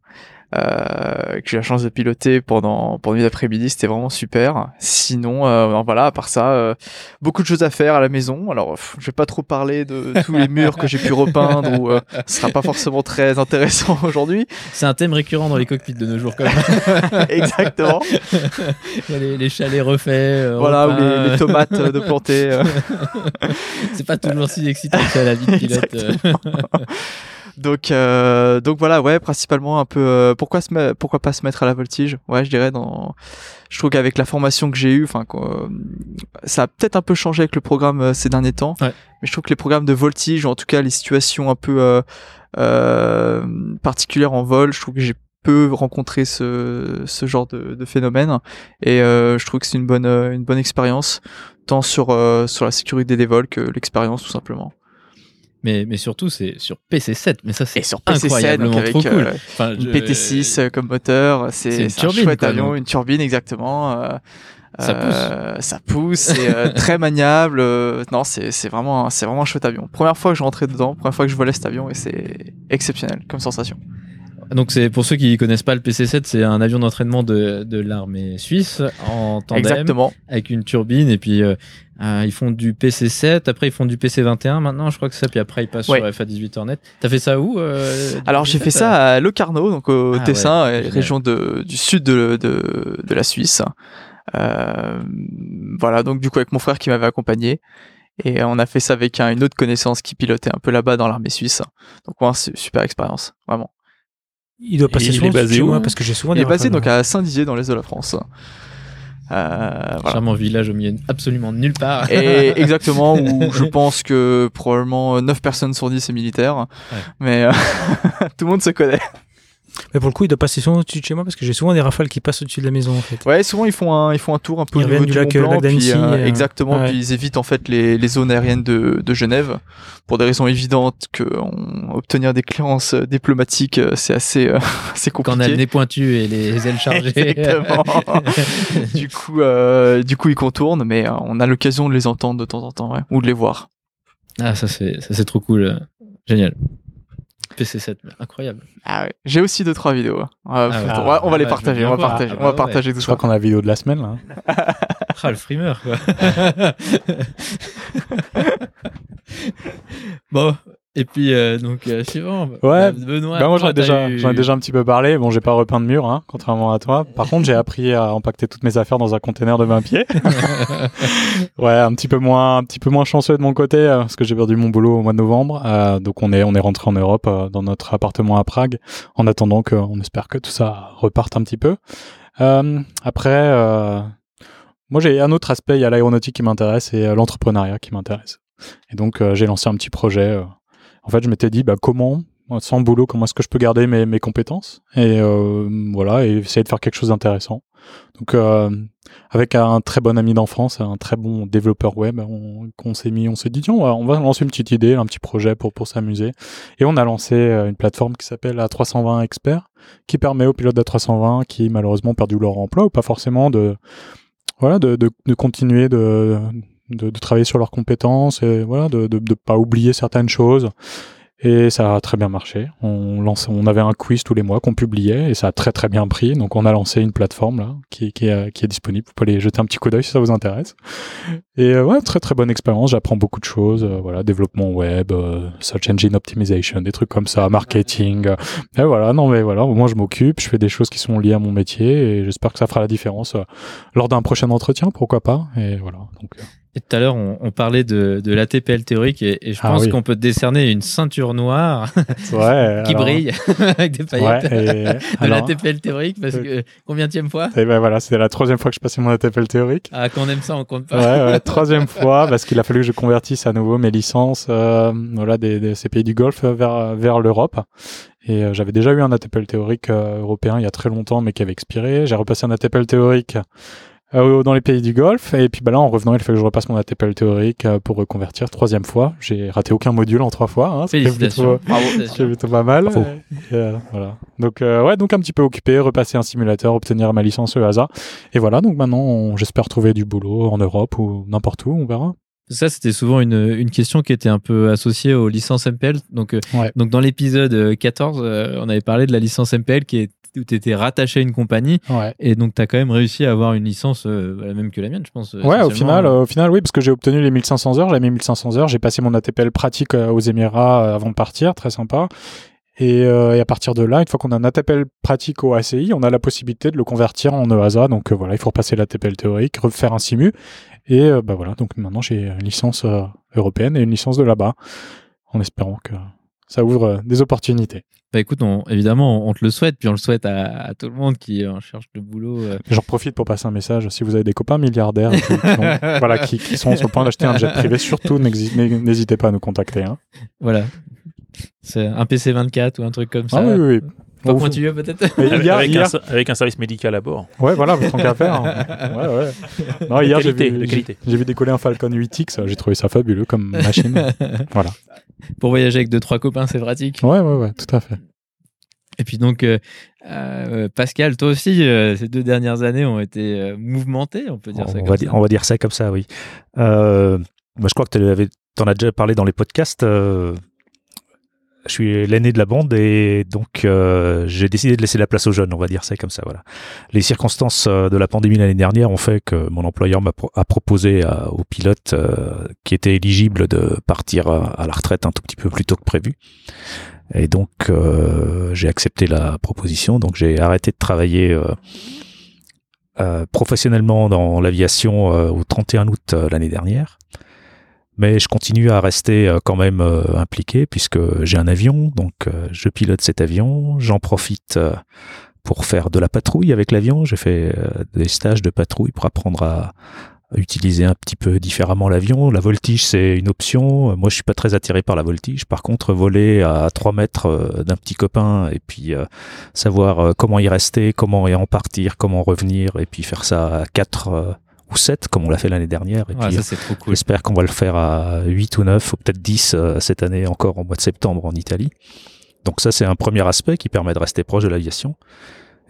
euh, que j'ai eu la chance de piloter pendant pendant une après-midi, c'était vraiment super. Sinon, euh, voilà, à part ça, euh, beaucoup de choses à faire à la maison. Alors, pff, je vais pas trop parler de tous les murs que j'ai pu repeindre ou ce sera pas forcément très intéressant aujourd'hui. C'est un thème récurrent dans les cockpits de nos jours, quand même. Exactement. Il y a les, les chalets refaits. voilà, ou les, les tomates de planter. c'est pas toujours si excitant que la vie de pilote. Donc, euh, donc voilà, ouais, principalement un peu. euh, pourquoi se pourquoi pas se mettre à la voltige? Ouais, je dirais dans. Je trouve qu'avec la formation que j'ai eue, enfin, ça a peut-être un peu changé avec le programme euh, ces derniers temps. Ouais. Mais je trouve que les programmes de voltige, ou en tout cas les situations un peu euh, euh, particulières en vol, je trouve que j'ai peu rencontré ce, ce genre de, de phénomène. Et euh, je trouve que c'est une bonne, une bonne expérience, tant sur, euh, sur la sécurité des vols que l'expérience tout simplement. Mais, mais surtout, c'est sur PC7. Mais ça, c'est Et sur PC7, incroyablement donc avec, trop cool. euh, Enfin, une je- PT6 euh, comme moteur, c'est un turbine, chouette avion, une turbine exactement. euh, Ça euh, ça pousse, c'est euh, très maniable. euh, non, c'est c'est vraiment, c'est vraiment un chouette avion. Première fois que je rentrais dedans, première fois que je volais cet avion et c'est exceptionnel comme sensation. Donc c'est pour ceux qui connaissent pas le PC-7, c'est un avion d'entraînement de, de l'armée suisse en tandem Exactement. avec une turbine et puis euh, euh, ils font du PC-7, après ils font du PC-21 maintenant, je crois que c'est ça, puis après ils passent Ouais. sur FA18 Hornet. T'as fait ça où euh, Alors j'ai PC7, fait ça à Locarno, donc au Ah Tessin, ouais, euh, région de, du sud de, de, de la Suisse. Euh, voilà, donc du coup avec mon frère qui m'avait accompagné. Et on a fait ça avec un- une autre connaissance qui pilotait un peu là-bas dans l'armée suisse. Donc ouais, c'est une super expérience, vraiment. Il doit passer il souvent est basé chez où moi parce que j'ai souvent Il est basé donc hein. à Saint-Dizier dans l'est de la France. Euh, voilà. Charmant village au milieu de absolument nulle part. Et exactement où je pense que probablement 9 personnes sur 10 c'est militaire. Ouais. Mais euh, tout le monde se connaît. Mais pour le coup, il doit passer souvent au-dessus de chez moi parce que j'ai souvent des rafales qui passent au-dessus de la maison en fait. Ouais, souvent ils font un, ils font un tour un peu Ils au niveau du du lac- Mont Blanc, lac d'Annecy, puis, euh, euh, exactement, ouais. puis ils évitent en fait les, les zones aériennes de, de Genève pour des raisons évidentes que on- obtenir des cléarances euh, diplomatiques euh, c'est assez, euh, assez Quand on a le compliqué. nez pointu et les ailes chargées. Exactement. du coup, euh, du coup ils contournent, mais euh, on a l'occasion de les entendre de temps en temps, ouais, ou de les voir. ah ça c'est ça c'est trop cool, euh, génial. PC7, mais incroyable. Ah ouais. J'ai aussi deux trois vidéos. hein. Euh, Ah ouais. on va, on va Ah les ouais, partager, on va partager, Ah on va bah partager tout Je crois qu'on a la vidéo de la semaine là. Ah le frimeur quoi. bon et puis euh, donc euh, suivant. Ouais. Benoît. Bah moi j'en ai déjà, eu- j'en ai déjà un petit peu parlé. Bon, j'ai pas repeint de mur, hein, contrairement à toi. Par contre, j'ai appris à empaqueter toutes mes affaires dans un container de 20 pieds. ouais, un petit peu moins, un petit peu moins chanceux de mon côté euh, parce que j'ai perdu mon boulot au mois de novembre. Euh, donc on est, on est rentré en Europe euh, dans notre appartement à Prague. En attendant que, on espère que tout ça reparte un petit peu. Euh, après, euh, moi j'ai un autre aspect. Il y a l'aéronautique qui m'intéresse et l'entrepreneuriat qui m'intéresse. Et donc j'ai lancé un petit projet. En fait, je m'étais dit, bah, comment, sans boulot, comment est-ce que je peux garder mes, mes compétences et euh, voilà, et essayer de faire quelque chose d'intéressant. Donc, euh, avec un très bon ami d'enfance, un très bon développeur web, on, s'est mis, on s'est dit, tiens, on va, lancer une petite idée, un petit projet pour pour s'amuser. Et on a lancé euh, une plateforme qui s'appelle A320 Expert, qui permet aux pilotes d'A320 qui malheureusement ont perdu leur emploi ou pas forcément de voilà de, de, de continuer de, de travailler sur leurs compétences et voilà de de, de pas oublier certaines choses et ça a très bien marché. On lance, on avait un quiz tous les mois qu'on publiait et ça a très très bien pris. Donc on a lancé une plateforme là qui, qui, est, qui est disponible. Vous pouvez aller jeter un petit coup d'œil si ça vous intéresse. Et euh, ouais, très très bonne expérience. J'apprends beaucoup de choses. euh, voilà, développement web, euh, search engine optimization, des trucs comme ça, marketing. euh, et voilà, non mais voilà, moins je m'occupe, je fais des choses qui sont liées à mon métier et j'espère que ça fera la différence euh, lors d'un prochain entretien, pourquoi pas. Et voilà. Donc euh, Et tout à l'heure, on, on parlait de, de l'ATPL théorique et, et je Ah pense oui. qu'on peut décerner une ceinture noire ouais. qui alors- brille avec des paillettes Ouais. Et, de l'ATPL théorique parce que combien de fois et ben voilà, c'était la troisième fois que je passais mon ATPL théorique. Ah, quand on aime ça, on compte pas. Ouais, ouais, troisième fois, parce qu'il a fallu que je convertisse à nouveau mes licences euh, voilà, des, des, ces pays du Golfe euh, vers, vers l'Europe. Et euh, j'avais déjà eu un ATPL théorique euh, européen il y a très longtemps, mais qui avait expiré. J'ai repassé un ATPL théorique euh, dans les pays du Golfe. Et puis bah, là, en revenant, il fallait que je repasse mon ATPL théorique euh, pour reconvertir troisième fois. J'ai raté aucun module en trois fois. Hein, Félicitations. plutôt- plutôt pas mal. Bravo. Et, euh, voilà. Donc euh, ouais, donc un petit peu occupé, repasser un simulateur, obtenir ma licence EASA. Et voilà, donc maintenant j'espère trouver du boulot en Europe ou n'importe où, on verra. Ça, c'était souvent une, une question qui était un peu associée aux licences MPL. Donc, euh, Ouais. donc dans l'épisode euh, 14, euh, on avait parlé de la licence MPL qui est où tu étais rattaché à une compagnie Ouais. et donc tu as quand même réussi à avoir une licence euh, la même que la mienne, je pense. Ouais, au final, euh, au final, oui, parce que j'ai obtenu les 1500 heures, j'ai mis 1500 heures, j'ai passé mon ATPL pratique euh, aux Émirats euh, avant de partir, très sympa. Et, euh, et à partir de là, une fois qu'on a un ATPL pratique au ACI, on a la possibilité de le convertir en EASA. Donc euh, voilà, il faut repasser l'ATPL théorique, refaire un simu. Et euh, bah voilà, donc maintenant j'ai une licence euh, européenne et une licence de là-bas, en espérant que ça ouvre euh, des opportunités. Bah écoute, on- évidemment, on te le souhaite, puis on le souhaite à, à tout le monde qui en cherche de boulot. euh. J'en profite pour passer un message. Si vous avez des copains milliardaires qui, qui ont- voilà, qui, qui sont sur le point d'acheter un jet privé, surtout n'hésitez pas à nous contacter. Hein. Voilà. C'est un PC24 ou un truc comme ça. Ah oui, oui, oui. Pas pointilleux peut-être? Avec, avec un, ser- avec un service médical à bord. ouais, voilà, tant qu'à faire. hein. Ouais, ouais. Non, hier, vu, j'ai vu décoller un Falcon 8X. J'ai trouvé ça fabuleux comme machine. voilà. Pour voyager avec deux, trois copains, c'est pratique. Ouais, ouais, ouais, tout à fait. Et puis donc, euh, euh, Pascal, toi aussi, euh, ces deux dernières années ont été mouvementées, on peut dire ça on, comme va ça. dire, on va dire ça comme ça, oui. Moi, je crois que tu en as déjà parlé dans les podcasts. Euh, je suis l'aîné de la bande et donc euh, j'ai décidé de laisser la place aux jeunes, on va dire ça comme ça. Voilà. Les circonstances euh, de la pandémie l'année dernière ont fait que mon employeur m'a proposé à- aux pilotes euh, qui étaient éligibles de partir à, la retraite un tout petit peu plus tôt que prévu. Et donc euh, j'ai accepté la proposition. Donc j'ai arrêté de travailler euh, euh, professionnellement dans l'aviation euh, au 31 août euh, l'année dernière. Mais je continue à rester euh, quand même euh, impliqué puisque j'ai un avion, donc euh, je pilote cet avion, j'en profite pour faire de la patrouille avec l'avion. J'ai fait des stages de patrouille pour apprendre à, utiliser un petit peu différemment l'avion. La voltige, c'est une option. Moi, je suis pas très attiré par la voltige. Par contre, voler à 3 mètres d'un petit copain et puis savoir comment y rester, comment y en partir, comment revenir et puis faire ça à 4 euh, ou 7 comme on l'a fait l'année dernière. Et Ouais, puis, cool. J'espère qu'on va le faire à 8 ou 9 ou peut-être 10 euh, cette année encore au mois de septembre en Italie. Donc ça c'est un premier aspect qui permet de rester proche de l'aviation.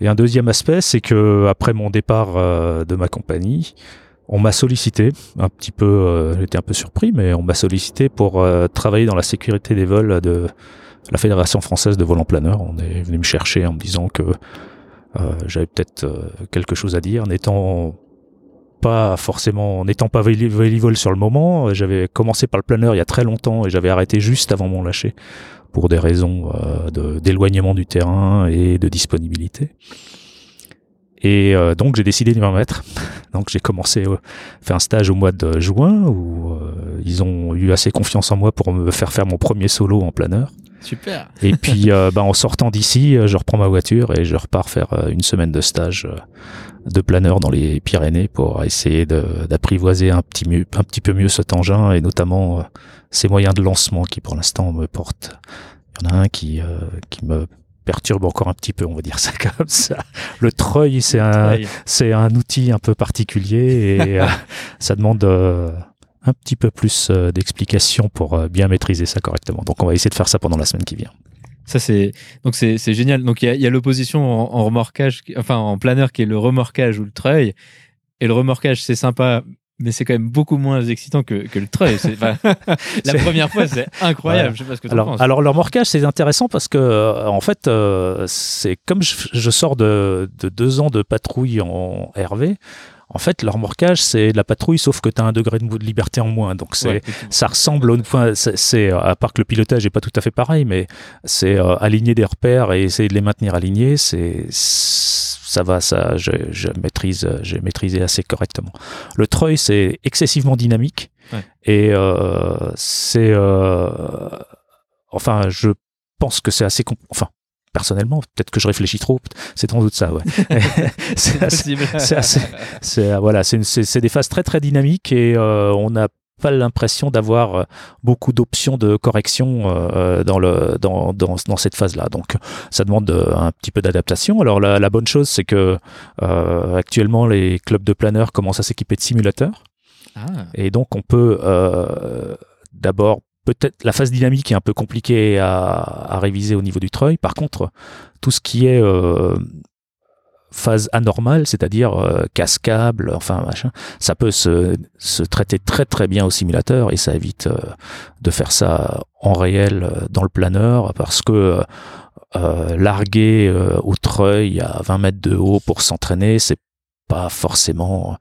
Et un deuxième aspect c'est que après mon départ euh, de ma compagnie, on m'a sollicité un petit peu, euh, j'étais un peu surpris, mais on m'a sollicité pour euh, travailler dans la sécurité des vols de la Fédération française de vol en planeur. On est venu me chercher en me disant que euh, j'avais peut-être euh, quelque chose à dire, n'étant pas forcément, n'étant pas volley- volleyball sur le moment, euh, j'avais commencé par le planeur il y a très longtemps et j'avais arrêté juste avant mon lâcher pour des raisons euh, de- d'éloignement du terrain et de disponibilité. Et euh, donc j'ai décidé de m'y remettre. Donc j'ai commencé, euh, fait un stage au mois de juin où ils ont eu assez confiance en moi pour me faire faire mon premier solo en planeur. Super. Et puis, bah, en sortant d'ici, je reprends ma voiture et je repars faire une semaine de stage de planeur dans les Pyrénées pour essayer de- d'apprivoiser un petit, mieux, un petit peu mieux cet engin et notamment euh, ses moyens de lancement qui, pour l'instant, me portent. Il y en a un qui, euh, qui me perturbe encore un petit peu, on va dire ça comme ça. Le treuil, c'est un, c'est un outil un peu particulier et euh, ça demande euh, un petit peu plus euh, d'explications pour euh, bien maîtriser ça correctement. Donc on va essayer de faire ça pendant la semaine qui vient. Ça c'est donc c'est c'est génial. Donc il y a, a l'opposition en, en remorquage, enfin en planeur qui est le remorquage ou le treuil. Et le remorquage c'est sympa, mais c'est quand même beaucoup moins excitant que, que le treuil. Enfin, la première fois c'est incroyable. Voilà. Je sais pas ce que tu Alors, penses. alors le remorquage, c'est intéressant parce que, euh, en fait, euh, c'est comme je, je sors de, de deux ans de patrouille en RV. En fait, le remorquage, c'est de la patrouille, sauf que tu as un degré de liberté en moins. Donc, c'est Ouais. ça ressemble au point. C'est, c'est, à part que le pilotage est pas tout à fait pareil, mais c'est euh, aligner des repères et essayer de les maintenir alignés. C'est ça va, ça, je, je maîtrise, j'ai maîtrisé assez correctement. Le treuil, c'est excessivement dynamique Ouais. et euh, c'est, euh, enfin, je pense que c'est assez, enfin. Personnellement, peut-être que je réfléchis trop, c'est sans doute ça, ouais. c'est assez, euh, voilà, c'est des phases très très dynamiques et euh, on n'a pas l'impression d'avoir euh, beaucoup d'options de correction euh, dans le dans, dans, dans cette phase-là. Donc ça demande un petit peu d'adaptation. Alors la, la bonne chose, c'est que euh, actuellement les clubs de planeurs commencent à s'équiper de simulateurs Ah. et donc on peut euh, d'abord peut-être la phase dynamique est un peu compliquée à, à réviser au niveau du treuil. Par contre, tout ce qui est euh, phase anormale, c'est-à-dire euh, cascable, enfin machin, ça peut se, se traiter très très bien au simulateur et ça évite euh, de faire ça en réel euh, dans le planeur parce que euh, larguer euh, au treuil à 20 mètres de haut pour s'entraîner, c'est pas forcément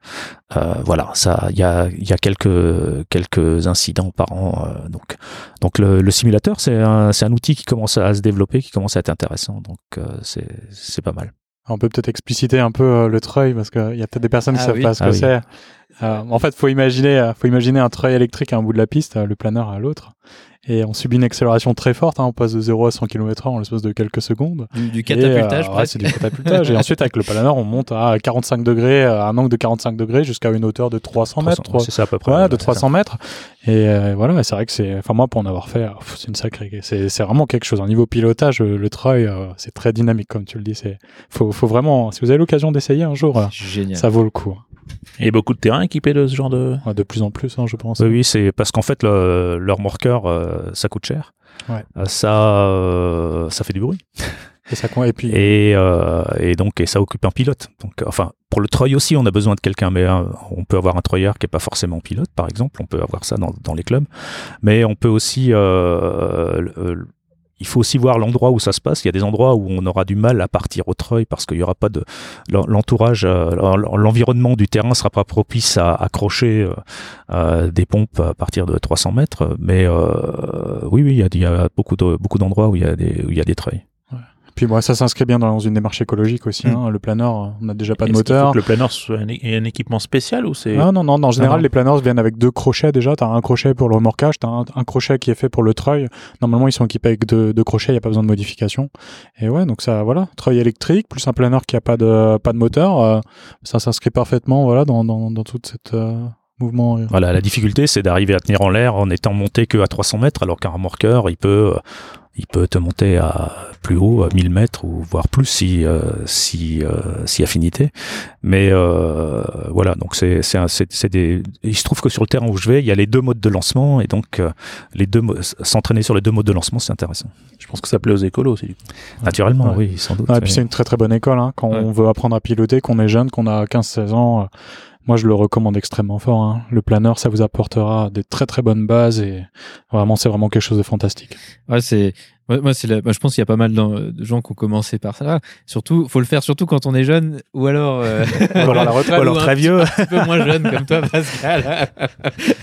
euh, voilà ça il y a il y a quelques quelques incidents par an euh, donc donc le, le simulateur c'est un c'est un outil qui commence à se développer qui commence à être intéressant donc euh, c'est c'est pas mal On peut peut-être expliciter un peu euh, le treuil parce qu'il y a peut-être des personnes qui Ah savent oui. pas ce Ah que oui. c'est. Euh, en fait, faut imaginer, faut imaginer un treuil électrique à un bout de la piste, le planeur à l'autre, et on subit une accélération très forte. hein, on passe de 0 à 100 km/h en l'espace de quelques secondes. Du, du Et, catapultage euh, ouais, c'est du catapultage. et ensuite, avec le planeur, on monte à 45 degrés, à un angle de 45 degrés, jusqu'à une hauteur de 300 mètres. 300, c'est ça à peu près Ouais, de c'est ça. 300 mètres. Et euh, voilà, c'est vrai que c'est, enfin moi pour en avoir fait, euh, c'est une sacrée, c'est, vraiment quelque chose. Au niveau pilotage, euh, le treuil, euh, c'est très dynamique comme tu le dis. C'est, faut, faut vraiment, si vous avez l'occasion d'essayer un jour, euh, ça vaut le coup. Il y a beaucoup de terrains équipés de ce genre de. Ouais, de plus en plus, hein, je pense. Oui, oui, c'est parce qu'en fait, le, le remorqueur, euh, ça coûte cher. Ouais. Euh, ça, euh, ça fait du bruit. Et ça, et puis, Et, et donc, et ça occupe un pilote. Donc, enfin, pour le treuil aussi, on a besoin de quelqu'un, mais on peut avoir un treuilleur qui est pas forcément pilote, par exemple. On peut avoir ça dans, dans les clubs, mais on peut aussi, le- il faut aussi voir l'endroit où ça se passe. Il y a des endroits où on aura du mal à partir au treuil parce qu'il y aura pas de l'entourage, l'environnement du terrain sera pas propice à accrocher des pompes à partir de 300 mètres. Mais oui, oui, il y a, beaucoup de beaucoup d'endroits où il y a des treuils. Puis bon, ça s'inscrit bien dans une démarche écologique aussi. Mm. Hein. Le planeur, on n'a déjà pas de faut moteur. que le planeur soit un, équipement spécial ou c'est Ah non, non, en général, non. les planeurs viennent avec deux crochets déjà. Tu as un crochet pour le remorquage, tu as un, un crochet qui est fait pour le treuil. Normalement, ils sont équipés avec deux, deux crochets, il n'y a pas besoin de modification. Et ouais, donc ça, voilà, treuil électrique, plus un planeur qui a pas de, pas de moteur, euh, ça s'inscrit parfaitement voilà, dans, dans, dans toute cette euh, mouvement. Voilà, la difficulté, c'est d'arriver à tenir en l'air en étant monté que à 300 mètres, alors qu'un remorqueur, il peut, euh, il peut te monter à plus haut, à 1000 mètres ou voire plus si, euh, si, euh, si affinité. Mais euh, voilà, donc c'est, c'est, c'est, des. Il se trouve que sur le terrain où je vais, il y a les deux modes de lancement et donc euh, les deux s'entraîner sur les deux modes de lancement, c'est intéressant. Je pense que ça plaît aux écolos aussi. Naturellement, Ouais. oui, sans doute. Et puis oui. c'est une très très bonne école. Hein. Quand Ouais. on veut apprendre à piloter, qu'on est jeune, qu'on a 15-16 ans, euh, moi je le recommande extrêmement fort. Hein. Le planeur, ça vous apportera des très très bonnes bases et vraiment c'est vraiment quelque chose de fantastique. Ouais, c'est moi, moi, la- moi, je pense qu'il y a pas mal de gens qui ont commencé par ça. Surtout, faut le faire surtout quand on est jeune ou alors euh, Ou alors la retraite. Ou alors un très petit- vieux. un petit peu moins jeune comme toi, Pascal.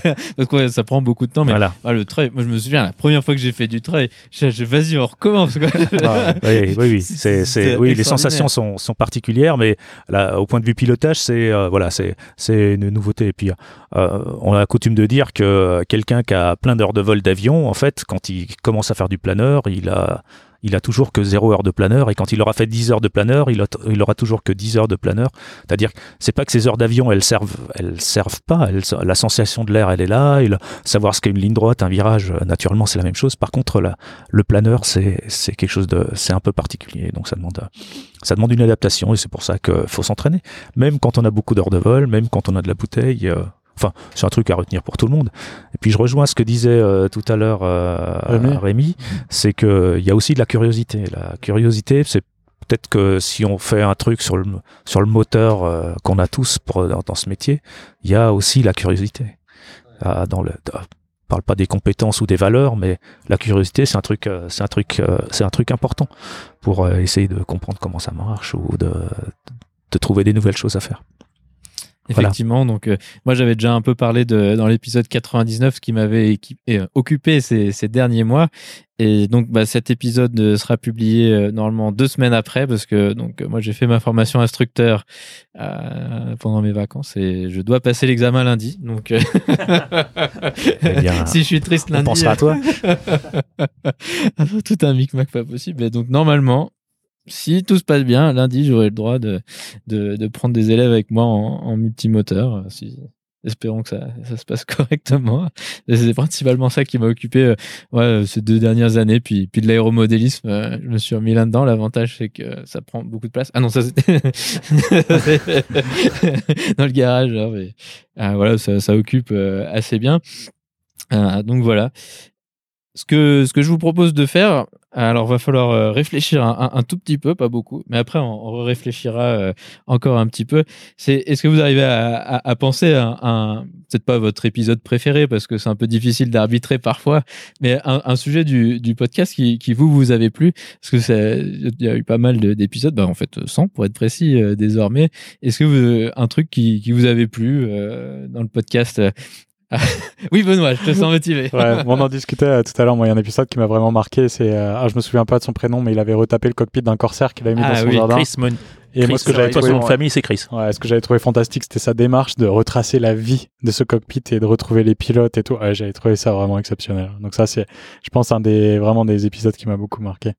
Parce que ouais, ça prend beaucoup de temps. Mais Voilà. ah, le trail, moi je me souviens la première fois que j'ai fait du trail, j'ai- vas-y on recommence. quoi. Ah, oui, oui, oui. C'est- oui, les sensations sont, sont particulières, mais là, au point de vue pilotage, c'est euh, voilà, c'est, c'est une nouveauté. Et puis, euh, on a coutume de dire que quelqu'un qui a plein d'heures de vol d'avion, en fait, quand il commence à faire du planeur, il a toujours que 0 heure de planeur et quand il aura fait 10 heures de planeur, il, aura toujours que 10 heures de planeur. C'est-à-dire, c'est pas que ces heures d'avion, elles servent, elles servent pas. La sensation de l'air, elle est là. Savoir ce qu'est une ligne droite, un virage, euh, naturellement, c'est la même chose. Par contre, le planeur, c'est quelque chose de, c'est un peu particulier. Donc ça demande, euh, ça demande une adaptation et c'est pour ça qu'il faut s'entraîner. Même quand on a beaucoup d'heures de vol, même quand on a de la bouteille. Enfin, c'est un truc à retenir pour tout le monde. Et puis je rejoins ce que disait euh, tout à l'heure euh, Rémi. Rémi, c'est que il y a aussi de la curiosité. La curiosité, c'est peut-être que si on fait un truc sur le sur le moteur euh, qu'on a tous pour, dans, dans ce métier, il y a aussi la curiosité. Ah, dans le, dans- on parle pas des compétences ou des valeurs, mais la curiosité, c'est un truc, euh, c'est un truc, euh, c'est un truc important pour essayer de comprendre comment ça marche ou de, de trouver des nouvelles choses à faire. Voilà. Effectivement, donc euh, moi j'avais déjà un peu parlé de, dans l'épisode 99 ce qui m'avait euh, occupé ces, ces derniers mois. Et donc bah, cet épisode euh, sera publié euh, normalement deux semaines après parce que donc moi j'ai fait ma formation instructeur euh, pendant mes vacances et je dois passer l'examen lundi. Donc euh, Eh bien, si je suis triste on lundi, pensera à toi. tout un micmac pas possible. Et donc normalement, si tout se passe bien, lundi j'aurai le droit de, de, prendre des élèves avec moi en, multimoteur. Si, espérons que ça, ça se passe correctement. C'est principalement ça qui m'a occupé euh, euh, ces deux dernières années. Puis, puis de l'aéromodélisme, euh, je me suis remis là-dedans. L'avantage, c'est que ça prend beaucoup de place. Ah non, ça c'était dans le garage. hein, voilà, ça, ça occupe assez bien. Donc voilà. Ce que, ce que je vous propose de faire, alors va falloir euh, réfléchir un, tout petit peu, pas beaucoup, mais après on, réfléchira euh, encore un petit peu. C'est est-ce que vous arrivez à, penser à un, peut-être pas votre épisode préféré parce que c'est un peu difficile d'arbitrer parfois, mais un, sujet du, podcast qui, qui vous vous avez plu? Parce que c'est- il y a eu pas mal de- d'épisodes, bah en fait 100 pour être précis euh, désormais. Est-ce que vous, un truc qui, qui vous avait plu dans le podcast Oui Benoît, je te sens motivé. Ouais, on en discutait euh, tout à l'heure. Moi, il y a un épisode qui m'a vraiment marqué. C'est, euh, ah, je me souviens pas de son prénom, mais il avait retapé le cockpit d'un corsaire qu'il avait mis Ah dans son oui, jardin. Chris Mon- Et moi, ce que j'avais trouvé, son nom de famille, c'est Chris. ouais, ce que j'avais trouvé fantastique, c'était sa démarche de retracer la vie de ce cockpit et de retrouver les pilotes et tout. Ouais, j'avais trouvé ça vraiment exceptionnel. Donc ça, c'est, je pense, un des vraiment des épisodes qui m'a beaucoup marqué.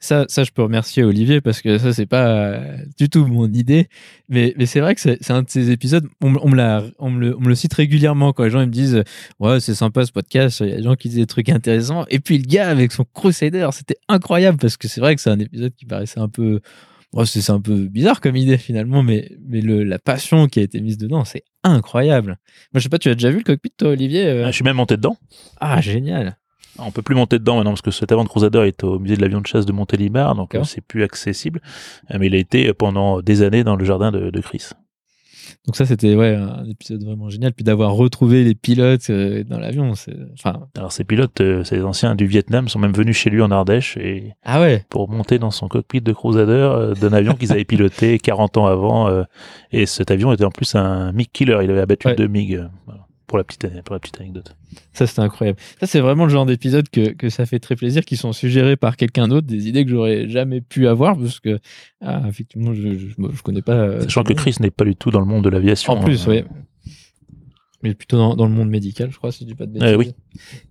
Ça, ça, je peux remercier Olivier parce que ça, c'est pas euh, du tout mon idée. Mais, mais c'est vrai que c'est un de ces épisodes, on, me- on, me l'a- on, me le, on me le cite régulièrement quand les gens ils me disent Ouais, c'est sympa ce podcast, il y a des gens qui disent des trucs intéressants. Et puis le gars avec son Crusader, c'était incroyable parce que c'est vrai que c'est un épisode qui paraissait un peu. c'est c'est un peu bizarre comme idée finalement, mais, mais le, la passion qui a été mise dedans, c'est incroyable. Moi, je sais pas, tu as déjà vu le cockpit, toi, Olivier euh? Ah, Je suis même monté dedans. Ah, génial. On peut plus monter dedans maintenant parce que cet avant de Crusader est au musée de l'avion de chasse de Montélimar, donc euh, c'est plus accessible. Euh, Mais il a été pendant des années dans le jardin de, de Chris. Donc ça, c'était ouais, un épisode vraiment génial. Puis d'avoir retrouvé les pilotes euh, dans l'avion, enfin. Alors ces pilotes, euh, ces anciens du Vietnam, sont même venus chez lui en Ardèche et Ah ouais. pour monter dans son cockpit de crusader euh, d'un avion qu'ils avaient piloté 40 ans avant. euh, et cet avion était en plus un MiG killer. Il avait abattu Ouais. deux MiG. Pour la petite pour la petite anecdote. Ça, c'était incroyable. Ça, c'est vraiment le genre d'épisode que, que ça fait très plaisir, qui sont suggérés par quelqu'un d'autre, des idées que j'aurais jamais pu avoir, parce que, ah, effectivement, je, je, je connais pas. euh, Sachant que Chris n'est pas du tout dans le monde de l'aviation. En plus, hein. oui. Mais plutôt dans, dans le monde médical, je crois, si je dis pas de bêtises. Eh oui.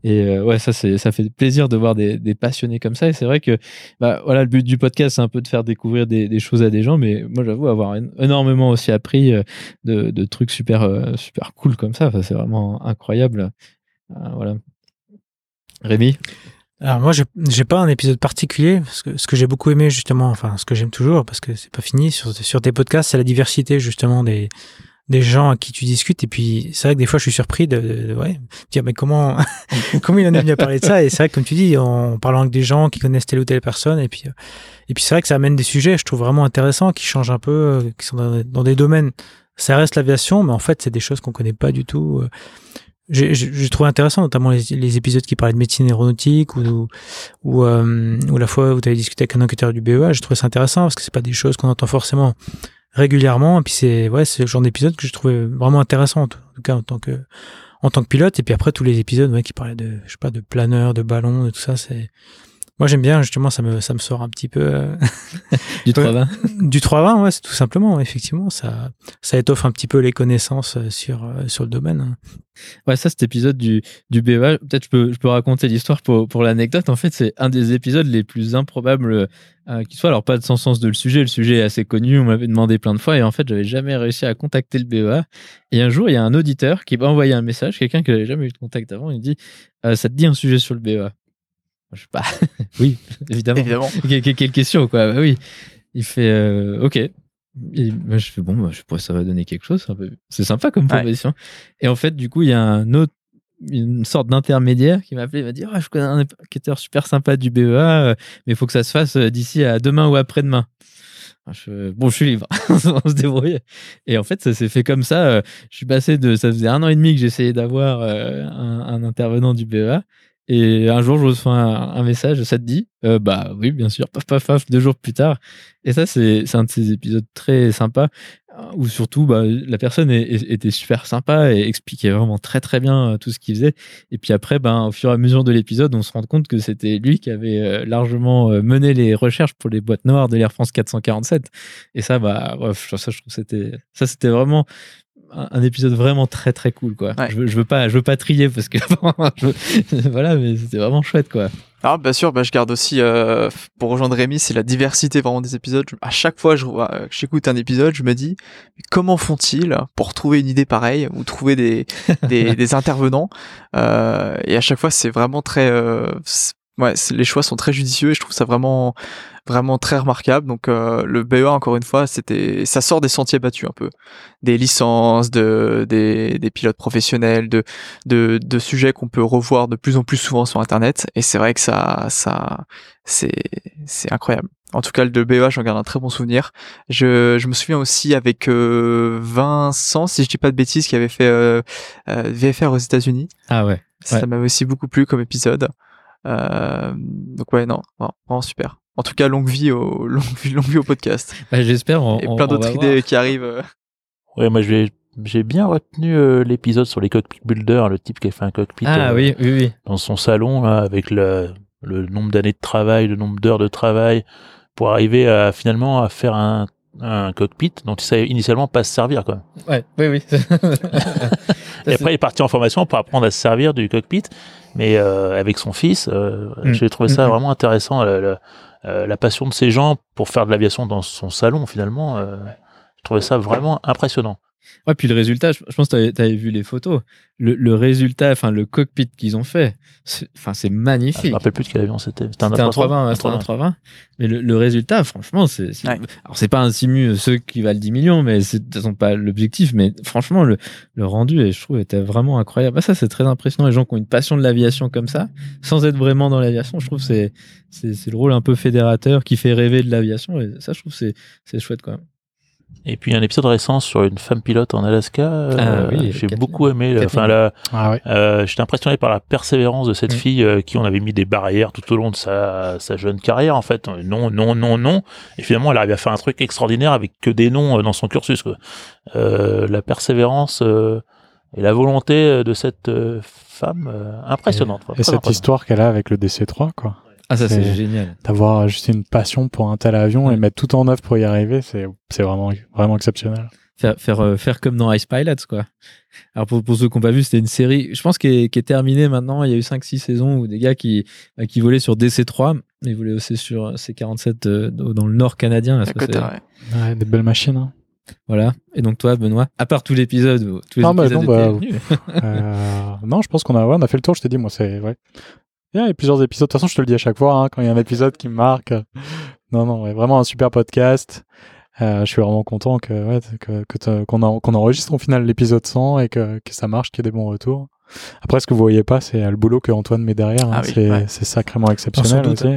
Et euh, ouais, ça, c'est, ça fait plaisir de voir des, des passionnés comme ça. Et c'est vrai que, bah, voilà, le but du podcast, c'est un peu de faire découvrir des, des choses à des gens. Mais moi, j'avoue avoir en- énormément aussi appris euh, de, de trucs super, euh, super cool comme ça. Enfin, c'est vraiment incroyable. Voilà. Rémi? Alors moi, j'ai j'ai pas un épisode particulier, parce que ce que j'ai beaucoup aimé justement, enfin ce que j'aime toujours, parce que c'est pas fini sur, sur tes podcasts, c'est la diversité justement des des gens à qui tu discutes. Et puis c'est vrai que des fois, je suis surpris de, de- de- ouais, dire mais comment comment il en est venu à parler de ça? Et c'est vrai que comme tu dis, en parlant avec des gens qui connaissent telle ou telle personne, et puis euh, et puis c'est vrai que ça amène des sujets, je trouve vraiment intéressants, qui changent un peu, euh, qui sont dans, des domaines. Ça reste l'aviation, mais en fait, c'est des choses qu'on connaît pas du tout. euh, j'ai trouvé intéressant, notamment les, les épisodes qui parlaient de médecine aéronautique ou, ou, euh, ou la fois où tu avais discuté avec un enquêteur du BEA. J'ai trouvé ça intéressant parce que c'est pas des choses qu'on entend forcément régulièrement. Et puis c'est ouais, le genre d'épisode que j'ai trouvé vraiment intéressant, en tout en tout cas en tant que en tant que pilote. Et puis après tous les épisodes ouais, qui parlaient de je sais pas de planeur, de ballon, de tout ça, c'est moi j'aime bien justement ça me ça me sort un petit peu euh, du Ouais. 320 du 320 ouais c'est tout simplement effectivement ça ça étoffe un petit peu les connaissances euh, sur euh, sur le domaine hein. Ouais, ça, cet épisode du, du BEA, peut-être je peux, je peux raconter l'histoire pour, pour l'anecdote. En fait, c'est un des épisodes les plus improbables euh, qui soit. Alors, pas sans sens de le sujet. Le sujet est assez connu. On m'avait demandé plein de fois. Et en fait, j'avais jamais réussi à contacter le BEA. Et un jour, il y a un auditeur qui m'a envoyé un message, quelqu'un qui n'avait jamais eu de contact avant. Il dit euh, Ça te dit un sujet sur le BEA Je sais pas. oui, évidemment. Évidemment. Que- que- Quelle question, quoi. Bah oui. Il fait euh, OK. Et moi, je fais bon, bah, je pourrais ça va donner quelque chose. c'est sympa comme Ouais. proposition. Et en fait, du coup, il y a un autre, une sorte d'intermédiaire qui m'a appelé. Il m'a dit Ah, Je connais un enquêteur super sympa du BEA, euh, mais il faut que ça se fasse euh, d'ici à demain ou après-demain. Ah, je- bon, je suis libre, on se débrouille. Et en fait, ça s'est fait comme ça. Je suis passé de. Ça faisait un an et demi que j'essayais d'avoir un, un intervenant du BEA. Et un jour, je reçois un, un message, ça te dit? Euh, Bah oui, bien sûr, paf, paf, paf, deux jours plus tard. Et ça, c'est un de ces épisodes très sympas euh, où surtout bah, la personne était super sympa et expliquait vraiment très très bien euh, tout ce qu'il faisait. Et puis après, ben, au fur et à mesure de l'épisode, on se rend compte que c'était lui qui avait largement mené les recherches pour les boîtes noires de l'Air France 447. Et ça, bah, bref, ça, je trouve que c'était ça, c'était vraiment un, épisode vraiment très très cool quoi. Ouais. Je, veux, je veux pas je veux pas trier parce que je voilà mais c'était vraiment chouette quoi. Alors bien sûr, bah, je garde aussi euh, pour rejoindre Rémi, c'est la diversité vraiment des épisodes. Je- À chaque fois, je vois- euh, que j'écoute un épisode, je me dis comment font-ils pour trouver une idée pareille ou trouver des des, des intervenants Euh, Et à chaque fois, c'est vraiment très euh, ouais, les choix sont très judicieux et je trouve ça vraiment vraiment très remarquable. Donc euh, le BEA encore une fois, c'était ça sort des sentiers battus un peu, des licences, de des, des pilotes professionnels, de de, de sujets qu'on peut revoir de plus en plus souvent sur internet et c'est vrai que ça ça c'est c'est incroyable. En tout cas, le BEA, j'en garde un très bon souvenir. Je, je me souviens aussi avec euh, Vincent, si je dis pas de bêtises, qui avait fait euh, euh, VFR aux États-Unis. Ah ouais. Ça Ouais. m'avait aussi beaucoup plu comme épisode. Euh, donc ouais, non, vraiment super. En tout cas, longue vie au longue vie, longue vie au podcast. Bah, j'espère Et plein d'autres idées voir. qui arrivent. euh. Ouais, moi je j'ai bien retenu euh, l'épisode sur les cockpit builders, le type qui a fait un cockpit Ah euh, oui oui oui. dans son salon là, avec le, le nombre d'années de travail, le nombre d'heures de travail pour arriver à finalement à faire un, un cockpit dont il savait initialement pas se servir quoi. Ouais oui oui. Et après il est parti en formation pour apprendre à se servir du cockpit, mais euh, avec son fils, euh, Mm. j'ai trouvé ça Mm, mm. vraiment intéressant la, la- euh, la passion de ces gens pour faire de l'aviation dans son salon finalement. euh, je trouvais ça vraiment impressionnant. Ouais, puis le résultat, je, pense que tu avais vu les photos. Le, le résultat, enfin le cockpit qu'ils ont fait, c'est- enfin c'est Ah, je magnifique. me rappelle plus de quel avion c'était. C'était un C'était un 320, 320, ouais, c'était un 320. Mais le, le résultat, franchement, c'est. Ouais. Alors, c'est pas un simu, euh, ceux qui valent 10 millions, mais c'est pas l'objectif. Mais franchement, le, le rendu, je trouve, était vraiment incroyable. Ah, ça, c'est très impressionnant. Les gens qui ont une passion de l'aviation comme ça, sans être vraiment dans l'aviation, je trouve que c'est, le rôle un peu fédérateur qui fait rêver de l'aviation. Et ça, je trouve c'est, c'est chouette quand même. Et puis un épisode récent sur une femme pilote en Alaska. euh, Ah oui, j'ai beaucoup aimé. Kathleen. Enfin, là, Ah euh, j'étais impressionné par la persévérance de cette Mm. fille euh, qui on avait mis des barrières tout au long de sa, sa jeune carrière. En fait, Euh, non, non, non, non. Et finalement, elle arrive à faire un truc extraordinaire avec que des noms euh, dans son cursus. Quoi. Euh, la persévérance euh, et la volonté euh, de cette euh, femme euh, impressionnante. Et cette impressionnante. histoire qu'elle a avec le DC3, quoi. Ah, ça, c'est génial. D'avoir juste une passion pour un tel avion et mettre tout en œuvre pour y arriver, c'est c'est vraiment, vraiment exceptionnel. Faire, faire, euh, faire comme dans Ice Pilots, quoi. Alors, pour, pour ceux qui n'ont pas vu, c'était une série, je pense, qui est, qui est terminée maintenant. Il y a eu 5-6 saisons où des gars qui, bah, qui volaient sur DC3, mais ils volaient aussi sur C47 euh, dans le nord canadien. là, À ça, côté, c'est- ouais. Ouais, des belles machines. Hein. Voilà. Et donc, toi, Benoît, à part tout l'épisode, tous les bah, épisodes non, bah, étaient venus. Euh, non, je pense qu'on a, ouais, on a fait le tour. Je t'ai dit, moi, c'est ouais. Il y a plusieurs épisodes. De toute façon, je te le dis à chaque fois hein, quand il y a un épisode qui me marque. Non, non, ouais, vraiment un super podcast. Euh, je suis vraiment content que ouais, que que t'as- qu'on en- qu'on enregistre au final l'épisode 100 et que, que ça marche, qu'il y ait des bons retours. Après, ce que vous voyez pas, c'est euh, le boulot que Antoine met derrière. hein. Ah oui, c'est ouais. c'est sacrément exceptionnel doute. aussi.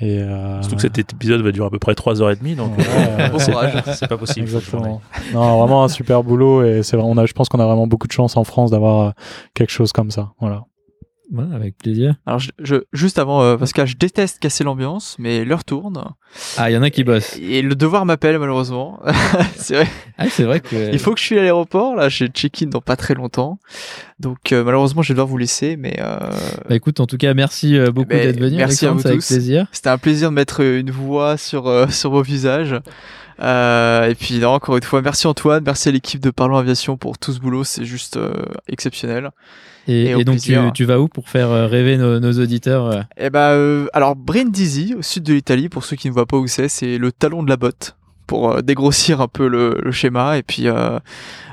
Et euh, Surtout que cet épisode va durer à peu près 3h30. Donc, ouais, euh, Bon C'est- courage. C'est pas possible. Exactement. Non, vraiment un super boulot et c'est vrai, on a, je pense qu'on a vraiment beaucoup de chance en France d'avoir quelque chose comme ça. Voilà. Ouais, avec plaisir. Alors, je, je- juste avant, euh, parce que je déteste casser l'ambiance, mais l'heure tourne. Ah, il y en a qui bossent. Et le devoir m'appelle, malheureusement. c'est vrai. Ah, c'est vrai que. Il faut que je suis à l'aéroport. Là, j'ai check-in dans pas très longtemps. Donc, euh, malheureusement, je vais devoir vous laisser. Mais euh, Bah, écoute, en tout cas, merci euh, beaucoup Ben, d'être venu. merci à vous avec tous. plaisir. c'était un plaisir de mettre une voix sur, sur vos visages. Euh, et puis, non, encore une fois, merci Antoine. Merci à l'équipe de Parlons Aviation pour tout ce boulot. C'est juste euh, exceptionnel. Et, Et au et donc, tu, vas où pour faire euh, rêver nos, nos auditeurs Eh ben, euh, alors Brindisi, au sud de l'Italie, pour ceux qui ne voient pas où c'est, c'est le talon de la botte pour dégrossir un peu le, le schéma. Et puis euh,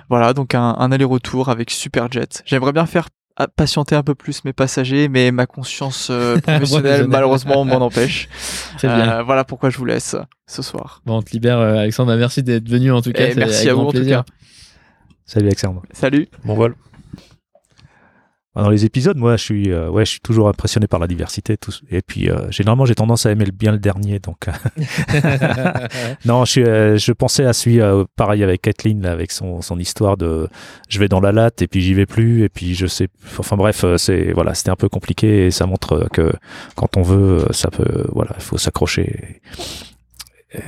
voilà, donc un, un aller-retour avec Superjet. J'aimerais bien faire patienter un peu plus mes passagers, mais ma conscience euh, professionnelle malheureusement m'en empêche. Très bien. Euh, voilà pourquoi je vous laisse ce soir. Bon, on te libère, euh, Alexandre. Bah, merci d'être venu en tout cas. Et c'est merci à vous en tout plaisir. cas. Salut Alexandre. Salut. bon vol. Dans les épisodes, moi, je suis, euh, ouais, je suis toujours impressionné par la diversité. Tout, et puis, euh, généralement, j'ai tendance à aimer le- bien le dernier. Donc, euh, non, je, suis, euh, je pensais à celui, euh, pareil avec Kathleen, là, avec son, son histoire de, je vais dans la latte et puis j'y vais plus et puis je sais, enfin bref, c'est voilà, c'était un peu compliqué et ça montre que quand on veut, ça peut, voilà, il faut s'accrocher.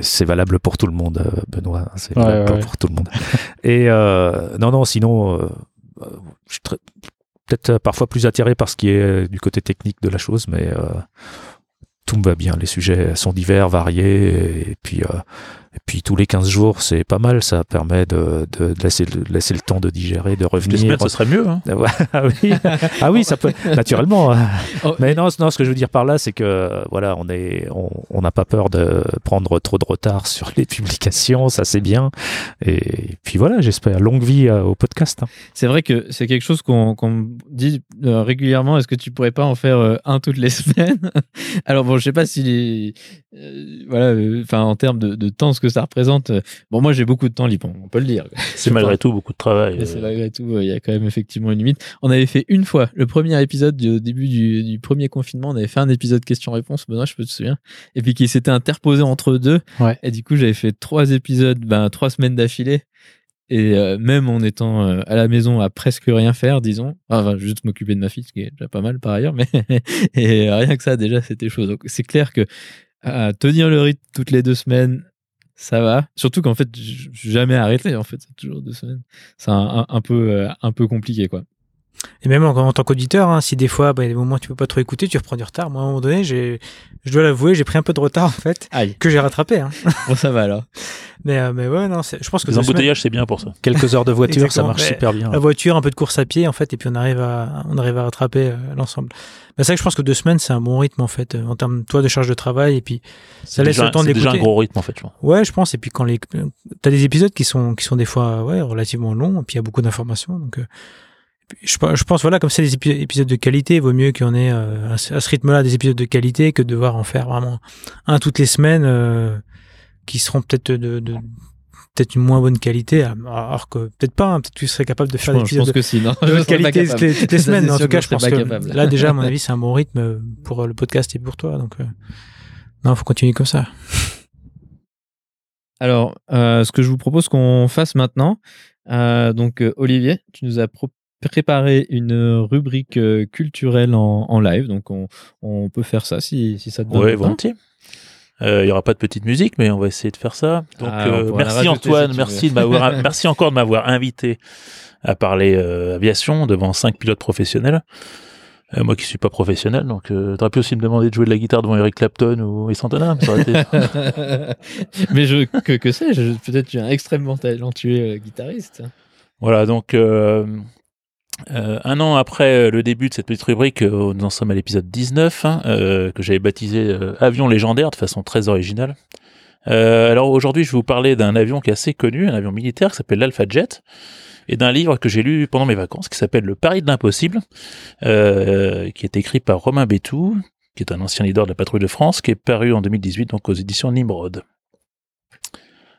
C'est valable pour tout le monde, Benoît. C'est Ouais, valable ouais, pour tout le monde. Et euh, non, non, sinon, euh, je suis très- peut-être euh, parfois plus attiré par ce qui est euh, du côté technique de la chose, mais euh, tout me va bien. Les sujets sont divers, variés, et et puis tous les 15 jours, c'est pas mal. Ça permet de, de laisser, le- laisser le temps de digérer, de revenir. semaines, ce serait mieux. Hein. ah oui, ah oui, ça peut naturellement. Oh. Mais non, non, ce que je veux dire par là, c'est que voilà, on est, on on n'a pas peur de prendre trop de retard sur les publications, ça c'est bien. Et puis voilà, j'espère longue vie euh, au podcast. hein. C'est vrai que c'est quelque chose qu'on me dit euh, régulièrement. Est-ce que tu pourrais pas en faire euh, un toutes les semaines? Alors bon, je sais pas si les, euh, voilà, euh, en termes de, de temps, ce que ça représente. euh, bon, moi j'ai beaucoup de temps libre, on peut le dire. C'est malgré tout beaucoup de travail. C'est euh, malgré tout, euh, il y a quand même effectivement une limite. On avait fait une fois, le premier épisode du au début du, du premier confinement, on avait fait un épisode questions-réponses, Benoît, je peux te souviens, et puis qui s'était interposé entre deux. Ouais. Et du coup, j'avais fait trois épisodes, ben, trois semaines d'affilée. Et euh, même en étant euh, à la maison à presque rien faire, disons, enfin juste m'occuper de ma fille, ce qui est déjà pas mal par ailleurs, mais et rien que ça déjà c'était chaud. Donc c'est clair que à tenir le rythme toutes les deux semaines, ça va. Surtout qu'en fait, je suis jamais arrêté. En fait, toujours deux semaines. C'est un peu euh, un peu compliqué quoi. Et même en, en tant qu'auditeur, hein, si des fois, bah, il y a des moments où tu peux pas trop écouter, tu reprends du retard. Moi, à un moment donné, j'ai, je dois l'avouer, j'ai pris un peu de retard, en fait, Aïe. que j'ai rattrapé. Hein. Bon, ça va alors. Mais, euh, mais ouais, non, c'est- je pense que Les embouteillages, c'est bien pour ça. Quelques heures de voiture, ça marche ouais. super bien. la voiture, un peu de course à pied, en fait, et puis on arrive à, on arrive à rattraper euh, l'ensemble. Mais c'est vrai que je pense que deux semaines, c'est un bon rythme, en fait, euh, en termes, toi, de charge de travail, et puis ça C'est laisse déjà, le temps c'est déjà un d'écouter. gros rythme en fait. je vois. Ouais, je pense. Et puis quand les, t'as des épisodes qui sont qui sont des fois ouais relativement longs, et puis il y a beaucoup d'informations. Donc, euh, je, pense- je pense voilà comme c'est des épi- épisodes de qualité, il vaut mieux qu'on ait euh, à ce rythme-là des épisodes de qualité que de devoir en faire vraiment un toutes les semaines euh, qui seront peut-être de, de peut-être une moins bonne qualité, alors que peut-être pas. hein, peut-être que tu serais capable de Je faire des je épisodes pense que si. Non, de qualité toutes les, toutes les semaines. en tout cas, je pense que capable. là déjà, à mon avis, c'est un bon rythme euh, pour le podcast et pour toi. Donc, euh, non, faut continuer comme ça. Alors, euh, ce que je vous propose qu'on fasse maintenant, euh, donc Olivier, tu nous as pro- préparé une rubrique euh, culturelle en, en live, donc on, on peut faire ça si, si ça te donne. Temps. volontiers. Euh, Il y aura pas de petite musique, mais on va essayer de faire ça. Donc, Ah, euh, merci Antoine, si tu merci de m'avoir, merci encore de m'avoir invité à parler euh, aviation devant cinq pilotes professionnels. Moi qui suis pas professionnel, donc euh, t'aurais pu aussi me demander de jouer de la guitare devant Eric Clapton ou Santana, été- Mais je, que, que sais-je Peut-être tu es un extrêmement talentueux guitariste. Voilà, donc euh, euh, un an après le début de cette petite rubrique, euh, nous en sommes à l'épisode 19, hein, euh, que j'avais baptisé euh, Avion légendaire de façon très originale. Euh, alors aujourd'hui, je vais vous parler d'un avion qui est assez connu, un avion militaire qui s'appelle l'Alpha Jet, et d'un livre que j'ai lu pendant mes vacances qui s'appelle Le Pari de l'impossible, euh, qui est écrit par Romain Bétou, qui est un ancien leader de la patrouille de France, qui est paru en 2018 donc aux éditions Nimrod.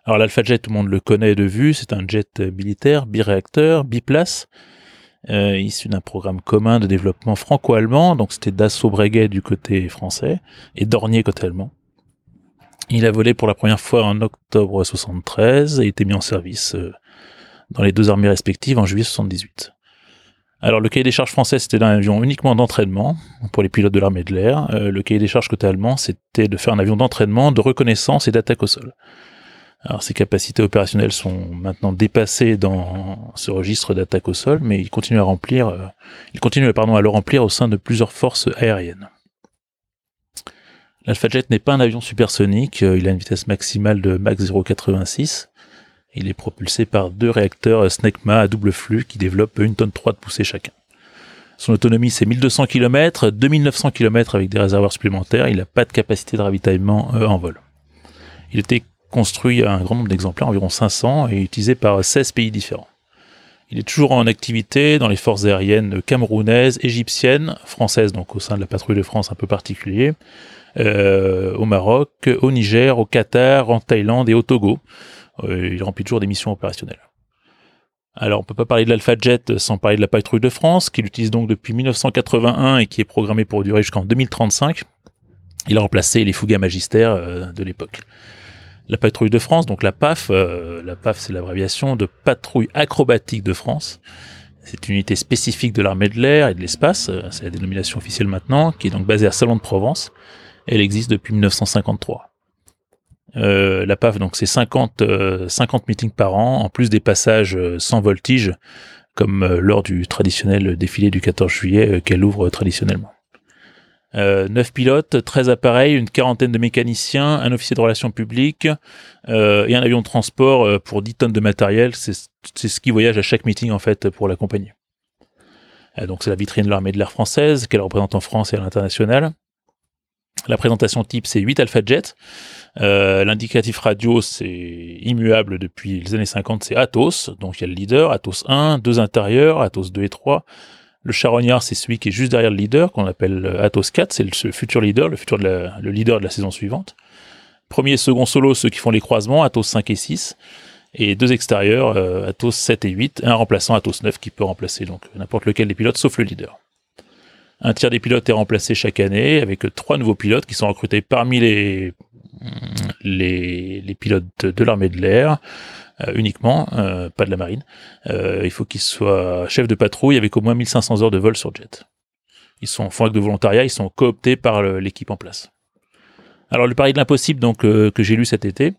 Alors l'Alpha Jet, tout le monde le connaît de vue, c'est un jet militaire, biréacteur, biplace, euh, issu d'un programme commun de développement franco-allemand, donc c'était Dassault Breguet du côté français et Dornier côté allemand. Il a volé pour la première fois en octobre 73 et été mis en service euh, dans les deux armées respectives en juillet 78. Alors le cahier des charges français c'était un avion uniquement d'entraînement pour les pilotes de l'armée de l'air. Euh, le cahier des charges côté allemand c'était de faire un avion d'entraînement, de reconnaissance et d'attaque au sol. Alors ses capacités opérationnelles sont maintenant dépassées dans ce registre d'attaque au sol, mais il continue à remplir, euh, il continue pardon à le remplir au sein de plusieurs forces aériennes. L'Alpha Jet n'est pas un avion supersonique, euh, il a une vitesse maximale de Mach 0,86. Il est propulsé par deux réacteurs Snecma à double flux qui développent une tonne 3 de poussée chacun. Son autonomie c'est 1200 km, 2900 km avec des réservoirs supplémentaires, il n'a pas de capacité de ravitaillement euh, en vol. Il était construit un grand nombre d'exemplaires, environ 500, et utilisé par 16 pays différents. Il est toujours en activité dans les forces aériennes camerounaises, égyptiennes, françaises, donc au sein de la patrouille de France un peu particulier, euh, au Maroc, au Niger, au Qatar, en Thaïlande et au Togo. Euh, il remplit toujours des missions opérationnelles. Alors, on peut pas parler de l'Alpha Jet sans parler de la patrouille de France, qu'il utilise donc depuis 1981 et qui est programmée pour durer jusqu'en 2035. Il a remplacé les Fougas magistères euh, de l'époque. La patrouille de France, donc la PAF, euh, la PAF c'est l'abréviation de Patrouille acrobatique de France. C'est une unité spécifique de l'armée de l'air et de l'espace, euh, c'est la dénomination officielle maintenant, qui est donc basée à Salon de Provence. Elle existe depuis 1953. Euh, la PAF, donc c'est 50, euh, 50 meetings par an, en plus des passages sans voltige, comme lors du traditionnel défilé du 14 juillet qu'elle ouvre traditionnellement. Euh, 9 pilotes, 13 appareils, une quarantaine de mécaniciens, un officier de relations publiques euh, et un avion de transport euh, pour 10 tonnes de matériel. C'est ce qui voyage à chaque meeting en fait pour l'accompagner. Euh, donc c'est la vitrine de l'armée de l'air française qu'elle représente en France et à l'international. La présentation type c'est 8 Alpha Jet. Euh, L'indicatif radio c'est immuable depuis les années 50, c'est Atos. Donc il y a le leader, Atos 1, deux intérieurs, Atos 2 et 3. Le charognard, c'est celui qui est juste derrière le leader, qu'on appelle euh, Atos 4, c'est le, futur leader, le futur leader de la saison suivante. Premier et second solo, ceux qui font les croisements, Atos 5 et 6. Et deux extérieurs, euh, Atos 7 et 8, et un remplaçant Atos 9 qui peut remplacer donc n'importe lequel des pilotes sauf le leader. Un tiers des pilotes est remplacé chaque année avec trois nouveaux pilotes qui sont recrutés parmi les, pilotes de l'armée de l'air uniquement, euh, pas de la marine. Euh, il faut qu'ils soient chefs de patrouille avec au moins 1500 heures de vol sur jet. Ils sont font acte de volontariat, ils sont cooptés par l'équipe en place. Alors le pari de l'impossible donc euh, que j'ai lu cet été,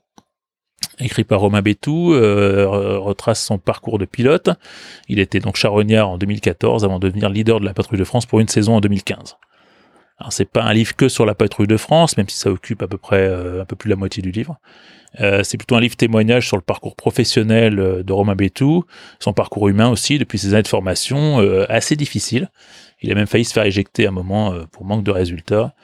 écrit par Romain Bétou, euh, re- retrace son parcours de pilote. Il était donc charognard en 2014 avant de devenir leader de la patrouille de France pour une saison en 2015. Alors c'est pas un livre que sur la patrouille de France, même si ça occupe à peu près euh, un peu plus de la moitié du livre. Euh, c'est plutôt un livre témoignage sur le parcours professionnel euh, de Romain Bétou, son parcours humain aussi depuis ses années de formation euh, assez difficile. Il a même failli se faire éjecter à un moment euh, pour manque de résultats.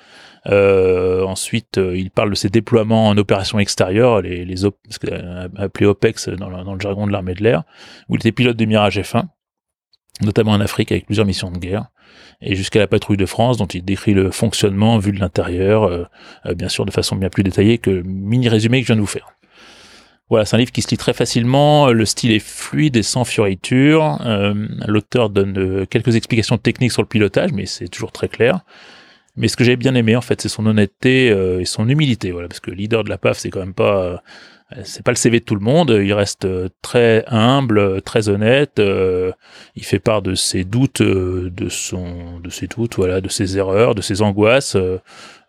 Euh, ensuite, il parle de ses déploiements en opérations extérieures, les, les op- appelés OPEX dans le, dans le jargon de l'armée de l'air, où il était pilote de Mirage F1, notamment en Afrique avec plusieurs missions de guerre, et jusqu'à la patrouille de France, dont il décrit le fonctionnement vu de l'intérieur, euh, euh, bien sûr de façon bien plus détaillée que le mini résumé que je viens de vous faire. Voilà, c'est un livre qui se lit très facilement, le style est fluide et sans fioriture, euh, l'auteur donne quelques explications techniques sur le pilotage, mais c'est toujours très clair. Mais ce que j'ai bien aimé, en fait, c'est son honnêteté et son humilité, voilà, parce que leader de la PAF, c'est quand même pas c'est pas le CV de tout le monde. Il reste euh, très humble, euh, très honnête. euh, il fait part de ses doutes, euh, de son, de ses doutes, voilà, de ses erreurs, de ses angoisses. Euh,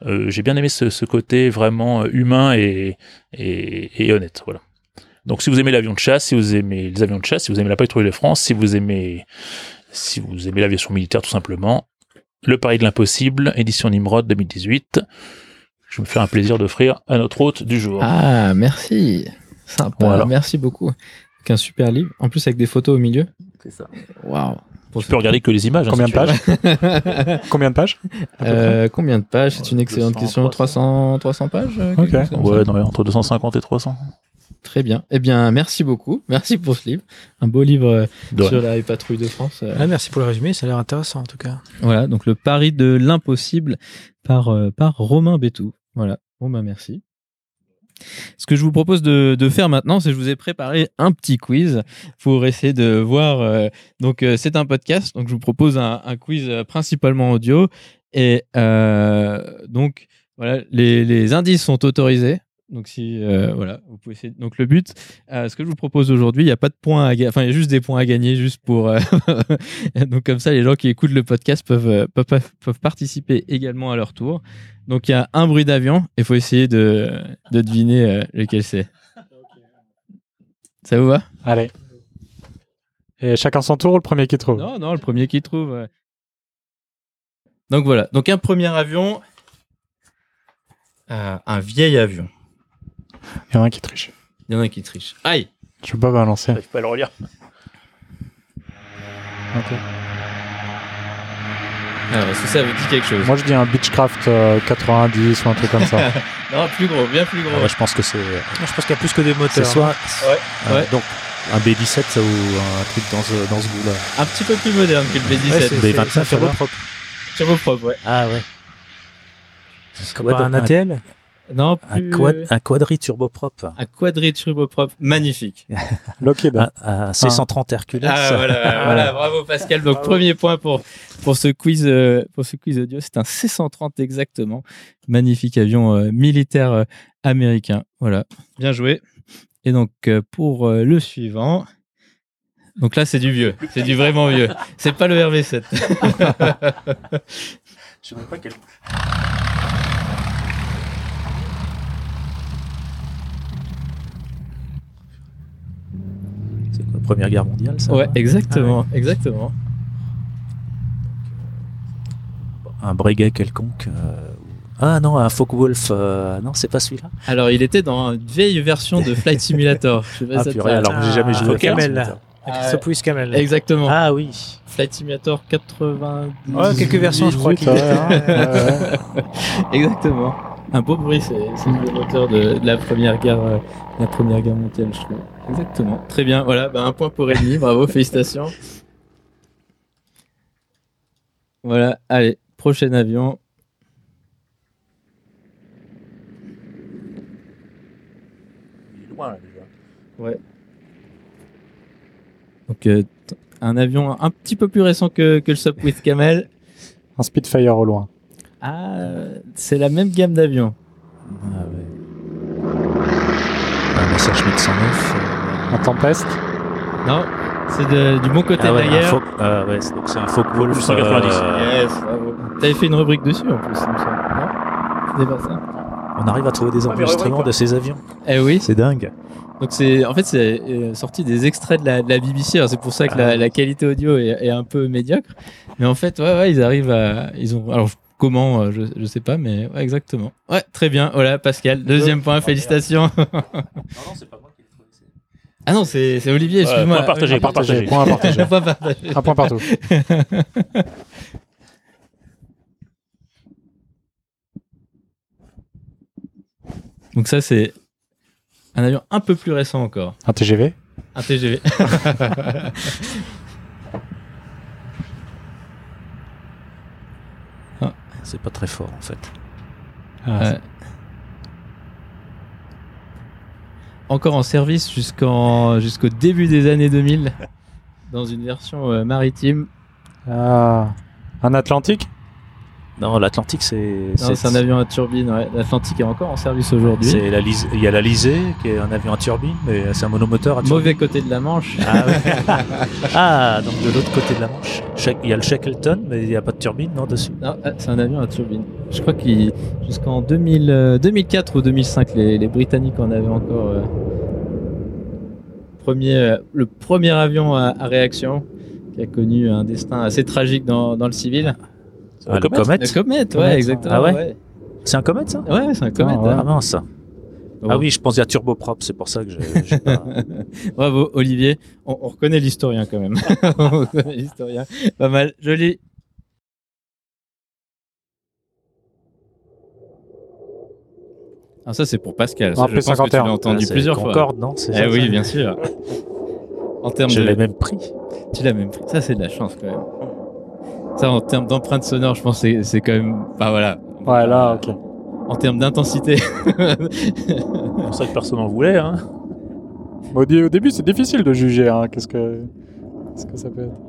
euh, J'ai bien aimé ce, côté vraiment euh, humain et, et, honnête. Voilà. Donc, si vous aimez l'avion de chasse, si vous aimez les avions de chasse, si vous aimez la patrouille de France, si vous aimez, si vous aimez l'aviation militaire tout simplement, le pari de l'impossible, édition Nimrod 2018. Je me fais un plaisir d'offrir à notre hôte du jour. Ah, merci. Sympa. Voilà. Merci beaucoup. Avec un super livre. En plus, avec des photos au milieu. C'est ça. Waouh. Tu peux regarder que les images. hein, Combien si de pages Combien de pages Euh, combien de pages C'est une excellente 200, question. 300, 300 pages euh, Ok. Ouais, non, entre 250 et 300. Très bien. Eh bien, merci beaucoup. Merci pour ce livre. Un beau livre euh, De sur la patrouille de France. euh. Ah, merci pour le résumé, ça a l'air intéressant en tout cas. Voilà, donc le pari de l'impossible par, par Romain Bétou. Voilà, bon bah merci. Ce que je vous propose de, faire maintenant, c'est que je vous ai préparé un petit quiz pour essayer de voir. euh, donc euh, c'est un podcast, donc je vous propose un, quiz euh, principalement audio et donc voilà, les indices sont autorisés. Donc si euh, voilà, vous pouvez essayer. Donc le but, euh, ce que je vous propose aujourd'hui, il n'y a pas de points à gagner. Enfin, il y a juste des points à gagner, juste pour. euh, donc comme ça, les gens qui écoutent le podcast peuvent peuvent, peuvent participer également à leur tour. Donc il y a un bruit d'avion. Il faut essayer de de deviner lequel c'est. Ça vous va? Allez. Et chacun son tour, le premier qui trouve. Non, non, le premier qui trouve. ouais. Donc voilà. Donc un premier avion, un vieil avion. Il y en a un qui triche. Il y en a un qui triche. Aïe. Je peux pas balancer. J'arrive pas à le relire. Ok. Alors, est-ce que ça vous dit quelque chose Moi, je dis un Beechcraft euh, 90 ou un truc comme ça. Non, plus gros, bien plus gros. Ah ouais, je pense que c'est Je pense qu'il y a plus que des c'est moteurs. soit Ouais, euh, ouais. donc un B17 ou un truc dans ce, dans ce goût-là. Un petit peu plus moderne que le B17. Ouais, c'est- B29 c'est un alors turboprop. Turboprop, ouais. Ah ouais. Comme un ATL Non, un, plus... quad, un quadri turboprop. un quadri turboprop magnifique. Lockheed. Un, un C130 Hercules. Ah voilà, voilà, bravo Pascal. Donc premier point pour pour ce quiz euh, pour ce quiz audio, c'est un C130 exactement. Magnifique avion euh, militaire euh, américain. Voilà, bien joué. Et donc euh, pour euh, le suivant. Donc là c'est du vieux, c'est du vraiment vieux. C'est pas le RV7. Je sais pas quel. Première guerre mondiale, ça Ouais, exactement, exactement. Un Breguet quelconque. euh, Ah non, un Focke-Wulf. euh, Non, c'est pas celui-là. Alors il était dans une vieille version de Flight Simulator. Je sais pas Ah, ça purée, alors que j'ai jamais Ah, joué à Camel, Flight. Simulator. Ah, Louis Camel. Exactement. Ah oui. Flight Simulator 90. Ouais, quelques versions, je crois qu'il Ouais, est. ouais, ouais, ouais. Exactement. Un beau bruit, c'est c'est le moteur de, de la première guerre, euh, la première guerre mondiale, je trouve. Exactement. Très bien. Voilà, bah, un point pour Rémi. Bravo, félicitations. Voilà. Allez, prochain avion. Il est loin, là, déjà. Donc euh, un avion un petit peu plus récent que, que le Sopwith Camel. Un Spitfire au loin. Ah, c'est la même gamme d'avions. Ah ouais. Un Messerschmitt 109. Euh, Un Tempest. Non, c'est du bon côté Ah ouais. Focke- ah ouais, c'est- donc c'est un Focke-Wulf. 190. euh, Yes, bravo. T'avais fait une rubrique dessus en plus, il me semble. Non C'était pas ça On arrive à trouver des mais enregistrements de ces avions. Eh oui. C'est dingue. Donc c'est en fait c'est euh, sorti des extraits de la, de la BBC. C'est pour ça que la, la qualité audio est, est un peu médiocre. Mais en fait ouais ouais ils arrivent à ils ont alors comment euh, je, je sais pas mais ouais, exactement. Ouais très bien. Voilà Pascal deuxième point félicitations. Non, non, c'est pas moi qui l'ai trouvé. c'est- ah non c'est c'est Olivier excuse-moi. point partagé, Ouais, point partagé. Point à partager. Point partagé. Un point partout. Donc ça c'est un avion un peu plus récent encore. Un TGV. Un TGV. C'est pas très fort en fait. Ah, Ouais. Encore en service jusqu'en jusqu'au début des années 2000 dans une version euh, maritime. Ah. Un Atlantique? Non, l'Atlantique, c'est. C'est un avion à turbine. Ouais. L'Atlantique est encore en service aujourd'hui. Il y a la Lysée, qui est un avion à turbine, mais c'est un monomoteur à turbine. Mauvais côté de la Manche. Ah, ouais. ah, donc de l'autre côté de la Manche. Il y a le Shackleton, mais il n'y a pas de turbine, non, dessus. Non, c'est un avion à turbine. Je crois qu'il jusqu'en 2000, euh, 2004 ou 2005, les, les Britanniques en avaient encore. euh, premier, euh, le premier avion à, à réaction qui a connu un destin assez tragique dans, dans le civil. Ah, le comète comète Le comète, ouais, Comète, exactement. ah ouais ouais. C'est un comète, ça? Ouais, c'est un comète. ouais. hein. Ah mince. Bon. Ah oui, je pensais à turboprop, c'est pour ça que j'ai pas... Bravo, Olivier. On, on reconnaît l'historien quand même. on reconnaît l'historien. Pas mal. Joli. Ah, ça, c'est pour Pascal. Ça, Un je pense que tu P51. l'as entendu Ah, c'est plusieurs fois. Concorde, non C'est Eh ça, oui, ça bien sûr. En termes Je de... l'ai même pris. Tu l'as même pris. Ça, c'est de la chance quand même. Ça, en termes d'empreinte sonore, je pense que c'est- quand même. Enfin voilà. Ouais, là, ok. En termes d'intensité. C'est pour ça que personne n'en voulait. Hein. Au, au début, c'est difficile de juger. Hein. Qu'est-ce que, qu'est-ce que ça peut être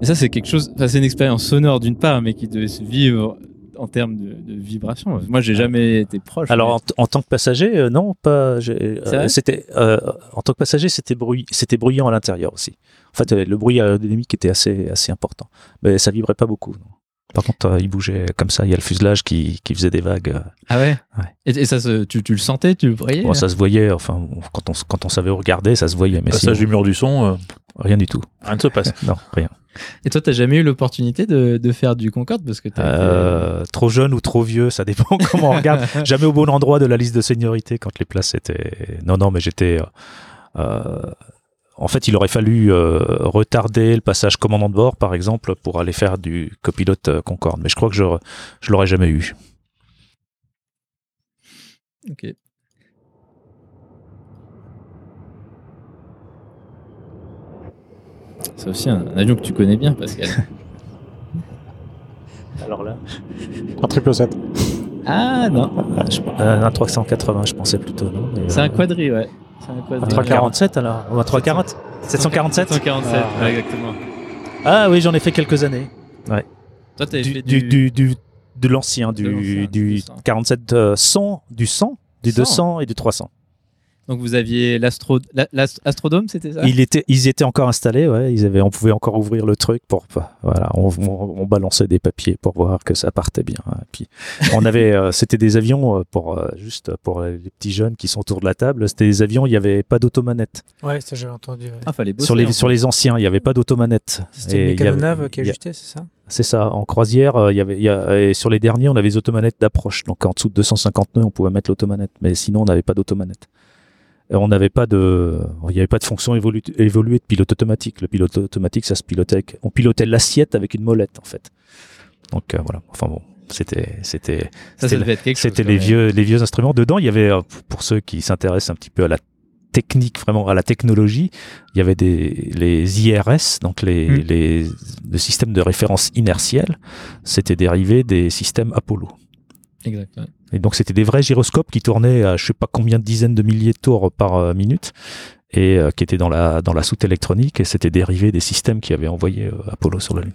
Mais ça, c'est quelque chose. Enfin, c'est une expérience sonore d'une part, mais qui devait se vivre en termes de, de vibration. Moi, j'ai jamais été proche. Alors mais- en, tant que passager, euh, non, pas. euh, C'était euh, en tant que passager, c'était bruit, c'était bruyant à l'intérieur aussi. En fait, euh, le bruit aérodynamique était assez assez important, mais ça vibrait pas beaucoup. non. Par contre, euh, il bougeait comme ça. Il y a le fuselage qui, qui faisait des vagues. euh. Ah ouais, Ouais. Et, et ça, se- tu, tu le sentais, tu le voyais Bon, ça se voyait. Enfin, quand on quand on savait où regarder, ça se voyait, mais Passage sinon, du mur du son, euh, rien du tout. rien ne se passe. Non, rien. Et toi, t'as jamais eu l'opportunité de, de faire du Concorde parce que t'as été- Euh, trop jeune ou trop vieux, ça dépend comment on regarde. Jamais au bon endroit de la liste de seniorité quand les places étaient. Non, non, mais j'étais. euh, euh, en fait, il aurait fallu euh, retarder le passage commandant de bord, par exemple, pour aller faire du copilote euh, Concorde. Mais je crois que je, je l'aurais jamais eu. Ok. C'est aussi un, un avion que tu connais bien, Pascal. Alors là, Un triple 7. ah non, euh, un 380, je pensais plutôt. non c'est un quadri, ouais. C'est un quadri. un 347 alors Ou un 340 747 747, Ah. ouais, exactement. Ah oui, j'en ai fait quelques années. Toi, t'avais du, fait du, du... du, de l'ancien, du, du du 100. 47 euh, 100, du 100, du 100. 200 et du 300. Donc vous aviez l'astro... la- l'ast- l'astrodome, c'était ça? Il était, ils étaient encore installés, ouais, ils avaient, on pouvait encore ouvrir le truc pour, voilà, on, on- on balançait des papiers pour voir que ça partait bien. Puis on avait, euh, c'était des avions euh, pour euh, juste pour les petits jeunes qui sont autour de la table, c'était des avions, il n'y avait pas d'automanette. Ouais, ça j'avais entendu. ouais. Ah, fallait bosser. Sur les, en sur les anciens, il n'y avait pas d'automanette. C'était une mécanonave qui ajustait, c'est ça? C'est ça. En croisière, euh, il y avait, il y a- et sur les derniers, on avait des automanettes d'approche. Donc en dessous de 250 nœuds, on pouvait mettre l'automanette. Mais sinon, on n'avait pas d'automanette. Et on n'avait pas de, il n'y avait pas de fonction évolu- évoluée de pilote automatique. Le pilote automatique, ça se pilotait on pilotait l'assiette avec une molette, en fait. Donc euh, voilà. Enfin bon, c'était, c'était, c'était- les vieux, les vieux instruments. Dedans, il y avait, euh, pour ceux qui s'intéressent un petit peu à la technique, vraiment à la technologie, il y avait des, les IRS, donc les, Hmm. les, le système de référence inertielle, c'était dérivé des systèmes Apollo. Exact. ouais. Et donc, c'était des vrais gyroscopes qui tournaient à je sais pas combien de dizaines de milliers de tours par euh, minute et euh, qui étaient dans la, dans la soute électronique et c'était dérivé des systèmes qui avaient envoyé euh, Apollo sur la Lune.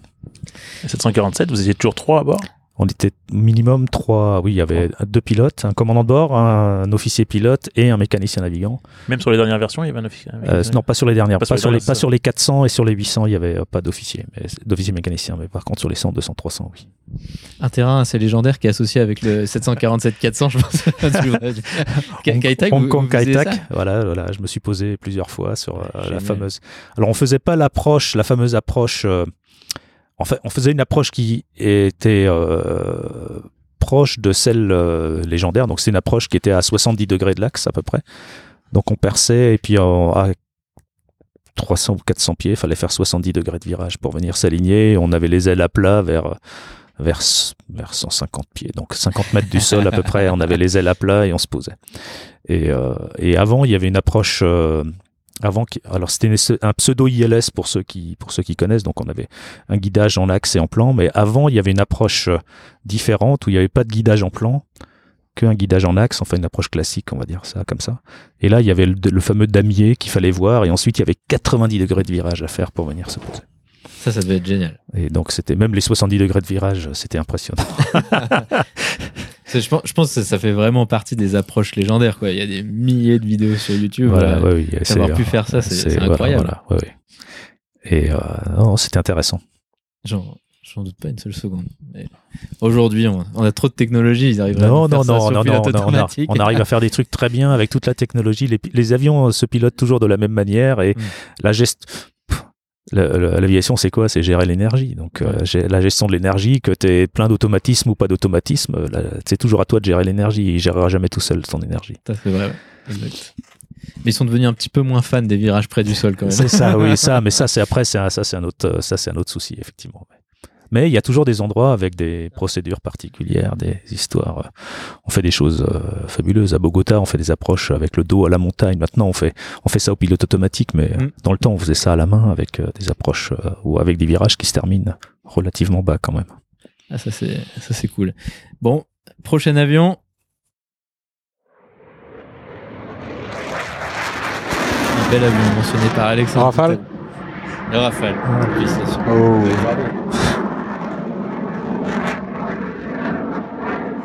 747, vous étiez toujours trois à bord? On était minimum trois. Oui, il y avait deux pilotes, un commandant de bord, un, officier pilote et un mécanicien navigant. Même sur les dernières versions, il y avait un officier. Euh, non, pas sur les dernières, Pas pas, sur les pas sur les 400 et sur les 800, il y avait euh, pas d'officier, mais d'officier mécanicien. Mais par contre, sur les 100, 200, 300, oui. Un terrain assez légendaire qui est associé avec le 747-400, je pense. Kai-Tak, Hong Kong Kai-Tak, voilà, voilà, je me suis posé plusieurs fois sur euh, la fameuse. Alors, on faisait pas l'approche, la fameuse approche. Euh, en fait, on faisait une approche qui était euh, proche de celle euh, légendaire. Donc, c'est une approche qui était à 70 degrés de l'axe à peu près. Donc, on perçait et puis en- à 300 ou 400 pieds, il fallait faire 70 degrés de virage pour venir s'aligner. On avait les ailes à plat vers vers, vers 150 pieds, donc 50 mètres du sol à peu près. On avait les ailes à plat et on se posait. Et, euh, et avant, il y avait une approche. Avant, alors c'était un pseudo ILS pour ceux qui pour ceux qui connaissent. Donc on avait un guidage en axe et en plan, mais avant il y avait une approche euh, différente où il n'y avait pas de guidage en plan, qu'un guidage en axe. Enfin une approche classique, on va dire ça comme ça. Et là il y avait le, le fameux damier qu'il fallait voir, et ensuite il y avait 90 degrés de virage à faire pour venir se poser. Ça, ça devait être génial. Et donc, c'était même les 70 degrés de virage, c'était impressionnant. Je pense, je pense que ça fait vraiment partie des approches légendaires. Quoi. Il y a des milliers de vidéos sur YouTube. Voilà, euh, ouais, oui, c'est- D'avoir pu faire ça, c'est voilà, incroyable. voilà, ouais, ouais. Et euh, non, c'était intéressant. J'en j'en doute pas une seule seconde. Aujourd'hui, on, on a trop de technologie. Ils arrivent Non, à faire non, ça sur pilote on, a- automatique. on arrive à faire des trucs très bien avec toute la technologie. Les avions euh, se pilotent toujours de la même manière et Mm. la geste. L'aviation, c'est quoi? C'est gérer l'énergie. Donc, euh, la gestion de l'énergie, que tu aies plein d'automatisme ou pas d'automatisme, euh, c'est toujours à toi de gérer l'énergie. Il gérera jamais tout seul ton énergie. C'est vrai. Exact. Mais ils sont devenus un petit peu moins fans des virages près du sol quand même. C'est ça, oui, ça. Mais ça, c'est après, c'est un, ça, c'est un autre, ça, c'est un autre souci, effectivement. ouais. Mais il y a toujours des endroits avec des procédures particulières, des histoires. On fait des choses euh, fabuleuses. À Bogota, on fait des approches avec le dos à la montagne. Maintenant, on fait, on fait ça au pilote automatique, mais Mm. dans le temps, on faisait ça à la main avec euh, des approches euh, ou avec des virages qui se terminent relativement bas quand même. Ah, ça, c'est ça, c'est cool. Bon, prochain avion. Un bel avion mentionné par Alexandre. Rafale Le Rafale. Félicitations. Oh.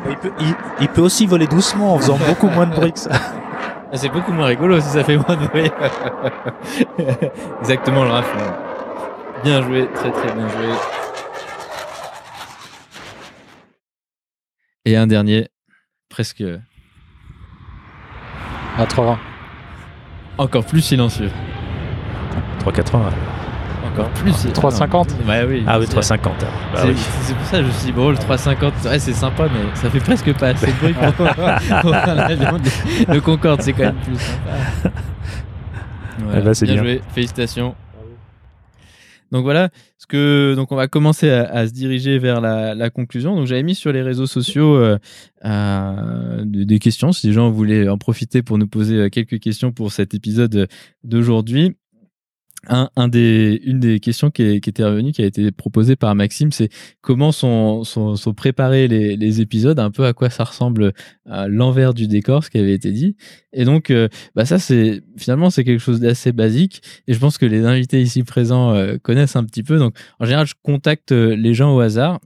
Il peut, il- il peut aussi voler doucement en faisant beaucoup moins de bruit que ça. Ah, c'est beaucoup moins rigolo si ça fait moins de bruit. Exactement le Rafale. Bien joué, très très bien joué. Et un dernier, presque À 320. encore plus silencieux. 380. Encore plus. 350 Ouais, oui. Ah oui, C'est- 350. Bah c'est oui. pour ça que je me suis dit, bon, le 350, ouais, c'est sympa, mais ça fait presque pas assez de bruit pour, de Concorde, c'est quand même plus sympa. Voilà, Eh ben, c'est bien. joué, félicitations. Donc voilà, ce que, donc on va commencer à, à se diriger vers la, la conclusion. Donc j'avais mis sur les réseaux sociaux euh, euh, des des questions, si les gens voulaient en profiter pour nous poser euh, quelques questions pour cet épisode d'aujourd'hui. Un, des, une des questions qui, était revenue, qui a été proposée par Maxime, c'est comment sont, sont, préparés les, les épisodes, un peu à quoi ça ressemble à l'envers du décor, ce qui avait été dit. Et donc, euh, bah ça, c'est finalement c'est quelque chose d'assez basique, et je pense que les invités ici présents euh, connaissent un petit peu. Donc, en général, je contacte euh, les gens au hasard.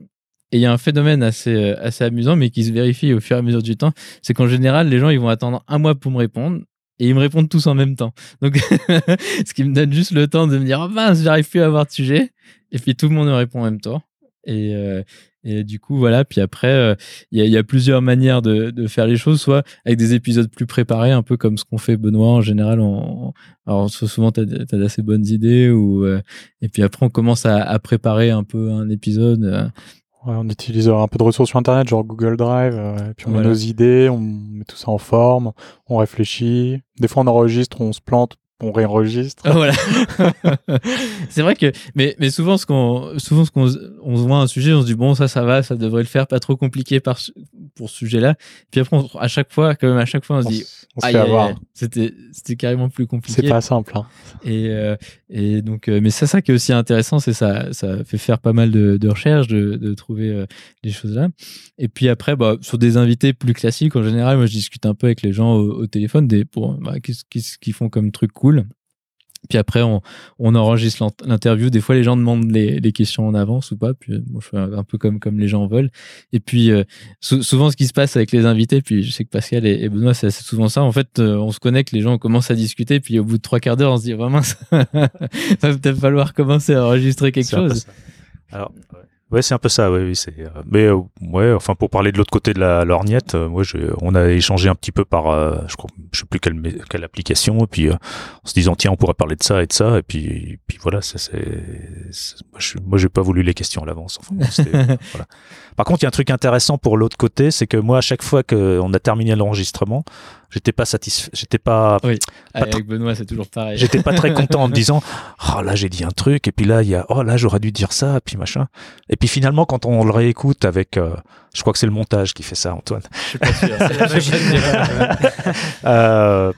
Et il y a un phénomène assez, euh, assez amusant, mais qui se vérifie au fur et à mesure du temps, c'est qu'en général, les gens ils vont attendre un mois pour me répondre, et ils me répondent tous en même temps. Donc, ce qui me donne juste le temps de me dire, oh mince, j'arrive plus à avoir de sujet. Et puis tout le monde me répond en même temps. Et, euh, du coup, voilà. Puis après, euh, il y, a, plusieurs manières de, faire les choses, soit avec des épisodes plus préparés, un peu comme ce qu'on fait Benoît en général. On, alors souvent, tu as, d'assez bonnes idées. Euh, et puis après, on commence à préparer un peu un épisode. Ouais, on utilise euh, un peu de ressources sur Internet, genre Google Drive, euh, et puis on Voilà. met nos idées, on met tout ça en forme, on réfléchit. Des fois, on enregistre, on se plante, on réenregistre. Ah, voilà. c'est vrai que, mais, mais souvent, ce qu'on, souvent, ce qu'on, on se voit un sujet, on se dit, bon, ça, ça va, ça devrait le faire, pas trop compliqué par, pour ce sujet-là. Puis après, on- à chaque fois, quand même, à chaque fois, on se dit, on se fait avoir. c'était, c'était carrément plus compliqué. C'est pas simple. Hein. Et, euh, et donc, euh, mais c'est ça qui est aussi intéressant, c'est ça, ça fait faire pas mal de, de recherches, de, de trouver euh, des choses là. Et puis après, bah, sur des invités plus classiques, en général, moi, je discute un peu avec les gens au, au téléphone des, pour, bah, qu'est-ce qu'est-ce qu'ils font comme truc cool. Puis après, on, on enregistre l'interview. Des fois, les gens demandent les, les questions en avance ou pas. Puis euh, moi, je fais un peu comme, comme les gens veulent. Et puis, euh, sou- souvent, ce qui se passe avec les invités, puis je sais que Pascal et, et Benoît, c'est assez souvent ça. En fait, euh, on se connecte, les gens commencent à discuter. Puis au bout de trois quarts d'heure, on se dit vraiment, ça va peut-être falloir commencer à enregistrer quelque chose. Alors, ouais. Ouais, c'est un peu ça, ouais, oui, c'est. euh, mais euh, ouais, enfin pour parler de l'autre côté de la lorgnette, euh, moi, je, on a échangé un petit peu par, euh, je crois, je sais plus quelle, quelle application, et puis euh, en se disant tiens, on pourrait parler de ça et de ça, et puis, puis voilà, ça c'est. Moi, j'ai pas voulu les questions à l'avance. Enfin, voilà. Par contre, il y a un truc intéressant pour l'autre côté, c'est que moi, à chaque fois qu'on a terminé l'enregistrement, j'étais pas satisfait, j'étais pas Oui. Pas Avec Benoît, c'est toujours pareil. J'étais pas très content en me disant oh là j'ai dit un truc et puis là il y a oh là j'aurais dû dire ça puis machin et puis finalement quand on le réécoute avec euh, je crois que c'est le montage qui fait ça Antoine Je suis pas sûr. C'est la euh,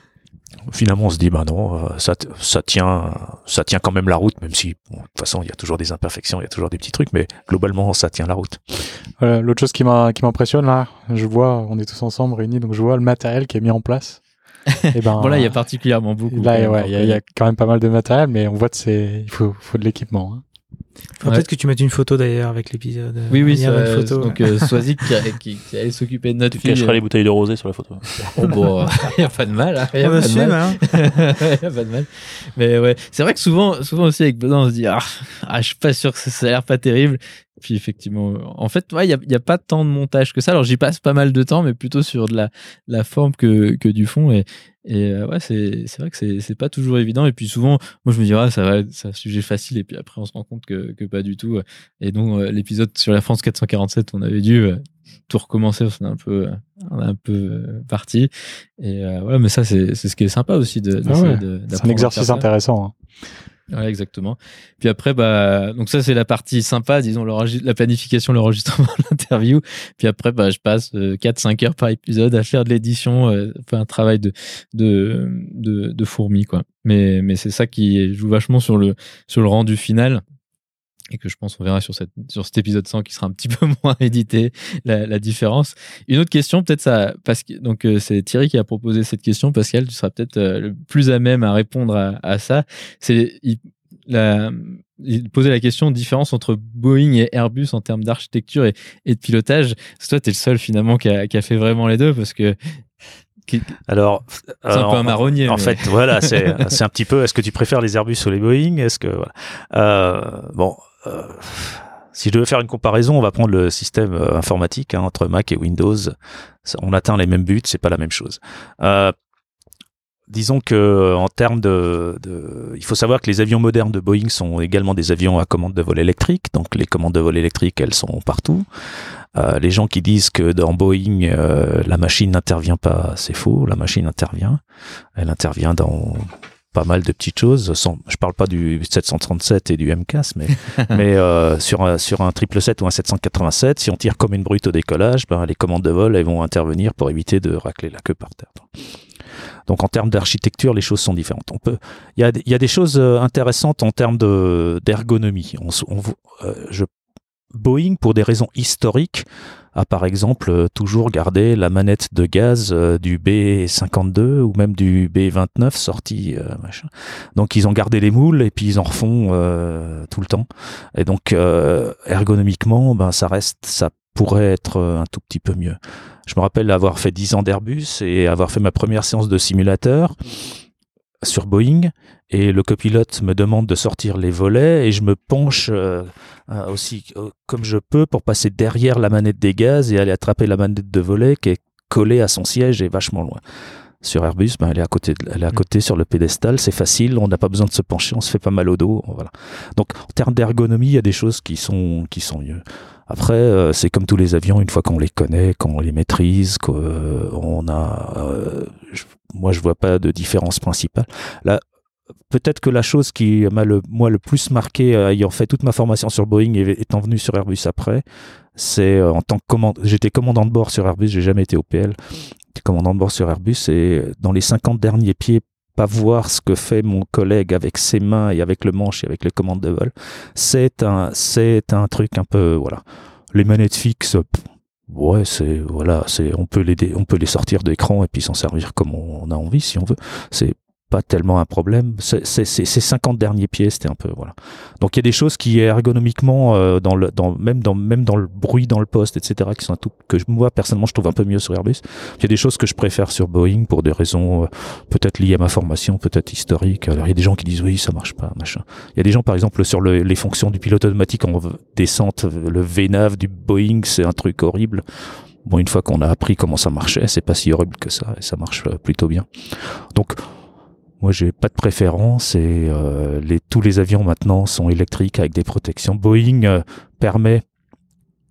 finalement on se dit bah non euh, ça ça tient ça tient quand même la route même si bon, de toute façon il y a toujours des imperfections il y a toujours des petits trucs mais globalement ça tient la route Voilà, L'autre chose qui m'a- qui m'impressionne là, je vois, on est tous ensemble réunis, donc je vois le matériel qui est mis en place. Et ben, Bon, là, il y a particulièrement beaucoup. là, ouais, il y, y a quand même pas mal de matériel, mais on voit que c'est, il faut, faut de l'équipement. hein. Ouais. peut-être que tu mettes une photo d'ailleurs avec l'épisode. euh, Oui, oui, il y a ça, une photo. donc euh, qui, qui, qui allait s'occuper de notre Tu fille. cacheras les bouteilles de rosé sur la photo. Oh, bon, y a pas de mal. hein, y a On pas de assume, mal. hein. y a pas de mal. Mais ouais, c'est vrai que souvent, souvent aussi avec Benoît, on se dit ah, ah, je suis pas sûr que ça, ça a l'air pas terrible. Puis effectivement, en fait, ouais, il y a, y a pas tant de montage que ça. Alors j'y passe pas mal de temps, mais plutôt sur de la, la forme que, que du fond. Et, et euh, ouais, c'est vrai que c'est pas toujours évident. Et puis souvent, moi je me dis ah ça va, c'est un sujet facile. Et puis après, on se rend compte que, que pas du tout. Et donc euh, l'épisode sur la France 447, on avait dû euh, tout recommencer. On est un peu, euh, on est un peu euh, parti. Et euh, ouais, mais ça c'est c'est ce qui est sympa aussi de. Ah ouais, de- C'est un exercice intéressant. hein. Ouais, exactement. Puis après, bah, donc ça, c'est la partie sympa, disons, la planification, l'enregistrement l'interview. Puis après, bah, je passe 4-5 heures par épisode à faire de l'édition, euh, un travail de, de, de, de fourmi, quoi. Mais, mais c'est ça qui joue vachement sur le, sur le rendu final. Et que je pense on verra sur, cette, sur cet épisode 100 qui sera un petit peu moins édité, la, la différence. Une autre question, peut-être ça, parce que donc euh, c'est Thierry qui a proposé cette question. Pascal, tu seras peut-être euh, le plus à même à répondre à, à ça c'est il, la- il posait la question de différence entre Boeing et Airbus en termes d'architecture et, et de pilotage. Parce que toi, tu es le seul finalement qui a, qui a fait vraiment les deux parce que qui- Alors, c'est un euh, peu un marronnier. En mais- fait, voilà, c'est c'est un petit peu. Est-ce que tu préfères les Airbus ou les Boeing? Est-ce que voilà. Euh, bon, euh, si je devais faire une comparaison, on va prendre le système euh, informatique hein, entre Mac et Windows. On atteint les mêmes buts, c'est pas la même chose. Euh, disons que en termes de, il faut savoir que les avions modernes de Boeing sont également des avions à commande de vol électrique. Donc les commandes de vol électrique, elles sont partout. Les gens qui disent que dans Boeing la machine n'intervient pas, c'est faux. La machine intervient. Elle intervient dans pas mal de petites choses. Sans, je parle pas du 737 et du MCAS, mais mais euh, sur un, sur un 777 ou un 787, si on tire comme une brute au décollage, ben, les commandes de vol elles vont intervenir pour éviter de racler la queue par terre. Donc en termes d'architecture, les choses sont différentes. On peut, il y a, y a des choses euh, intéressantes en termes de d'ergonomie. On, euh, je, Boeing, pour des raisons historiques, a par exemple euh, toujours gardé la manette de gaz euh, du B52 ou même du B29 sorti euh, machin. Donc ils ont gardé les moules et puis ils en refont euh, tout le temps. Et donc euh, ergonomiquement, ben ça reste, ça pourrait être un tout petit peu mieux. Je me rappelle avoir fait 10 ans d'Airbus et avoir fait ma première séance de simulateur sur Boeing et le copilote me demande de sortir les volets et je me penche euh, euh, aussi euh, comme je peux pour passer derrière la manette des gaz et aller attraper la manette de volet qui est collée à son siège et vachement loin. Sur Airbus, ben, elle est à côté, de- elle est à côté sur le pédestal, c'est facile, on n'a pas besoin de se pencher, on se fait pas mal au dos, voilà. Donc en termes d'ergonomie, il y a des choses qui sont qui sont mieux. Après, euh, c'est comme tous les avions, une fois qu'on les connaît, qu'on les maîtrise, qu'on a, euh, je- moi je vois pas de différence principale. Là, peut-être que la chose qui m'a le moi le plus marqué, euh, ayant fait toute ma formation sur Boeing et étant venu sur Airbus après, c'est euh, en tant que commande, j'étais commandant de bord sur Airbus, j'ai jamais été OPL, j'étais commandant de bord sur Airbus et dans les 50 derniers pieds pas voir ce que fait mon collègue avec ses mains et avec le manche et avec les commandes de vol, c'est un, c'est un truc un peu, voilà. Les manettes fixes, ouais, c'est, voilà, c'est, on peut les, on peut les sortir d'écran et puis s'en servir comme on a envie si on veut. C'est pas tellement un problème. Ces 50 derniers pieds, c'était un peu, voilà. Donc il y a des choses qui ergonomiquement, euh, dans le, dans, même dans, même dans le bruit dans le poste, etc., qui sont un tout, que moi personnellement je trouve un peu mieux sur Airbus. Il y a des choses que je préfère sur Boeing pour des raisons euh, peut-être liées à ma formation, peut-être historiques. Alors il y a des gens qui disent oui, ça marche pas, machin. Il y a des gens par exemple sur le- les fonctions du pilote automatique en descente, le VNAV du Boeing, c'est un truc horrible. Bon, une fois qu'on a appris comment ça marchait, c'est pas si horrible que ça et ça marche euh, plutôt bien. Donc moi, j'ai pas de préférence et euh, les, tous les avions maintenant sont électriques avec des protections. Boeing euh, permet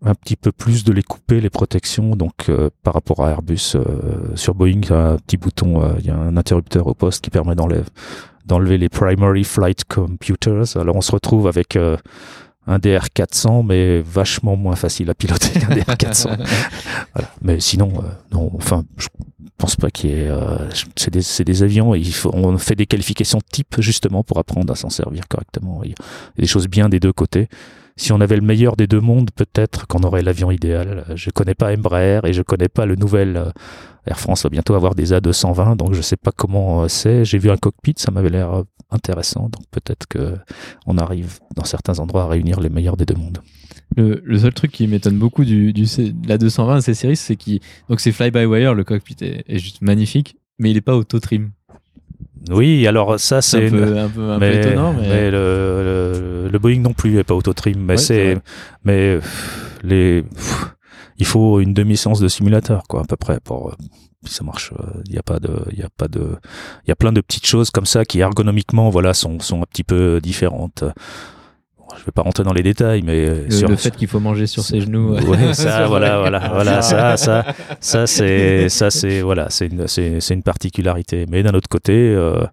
un petit peu plus de les couper les protections donc euh, par rapport à Airbus euh, sur Boeing il y a un petit bouton euh, il y a un interrupteur au poste qui permet d'enlever les primary flight computers alors on se retrouve avec euh, un DR400 mais vachement moins facile à piloter qu'un DR400 voilà. mais sinon euh, non enfin je pense pas qu'il y ait euh, c'est des, c'est des avions et il faut, on fait des qualifications type justement pour apprendre à s'en servir correctement il y a des choses bien des deux côtés si on avait le meilleur des deux mondes, peut-être qu'on aurait l'avion idéal. Je connais pas Embraer et je connais pas le nouvel euh, Air France va bientôt avoir des A220, donc je sais pas comment euh, c'est. J'ai vu un cockpit, ça m'avait l'air euh, intéressant, donc peut-être que on arrive dans certains endroits à réunir les meilleurs des deux mondes. Le, le seul truc qui m'étonne beaucoup du, du la 220 de ces séries, c'est qu'il donc c'est fly by wire, le cockpit est, est juste magnifique, mais il est pas auto trim. Oui, alors ça C'est un une- peu, un peu, un peu étonnant, mais, le, le, le Boeing non plus n'est pas auto-trim, mais Ouais, c'est mais les, il faut une demi-séance de simulateur, quoi, à peu près, pour, ça marche. Il y a pas de, il y a pas de, il y a plein de petites choses comme ça qui ergonomiquement, voilà, sont, sont un petit peu différentes. Je vais pas rentrer dans les détails, mais euh, le, sur le fait qu'il faut manger sur ses genoux. Ouais, ça, voilà, voilà, voilà, ça, ça, ça, c'est, ça, c'est, voilà, c'est une, c'est, une particularité. Mais d'un autre côté, euh,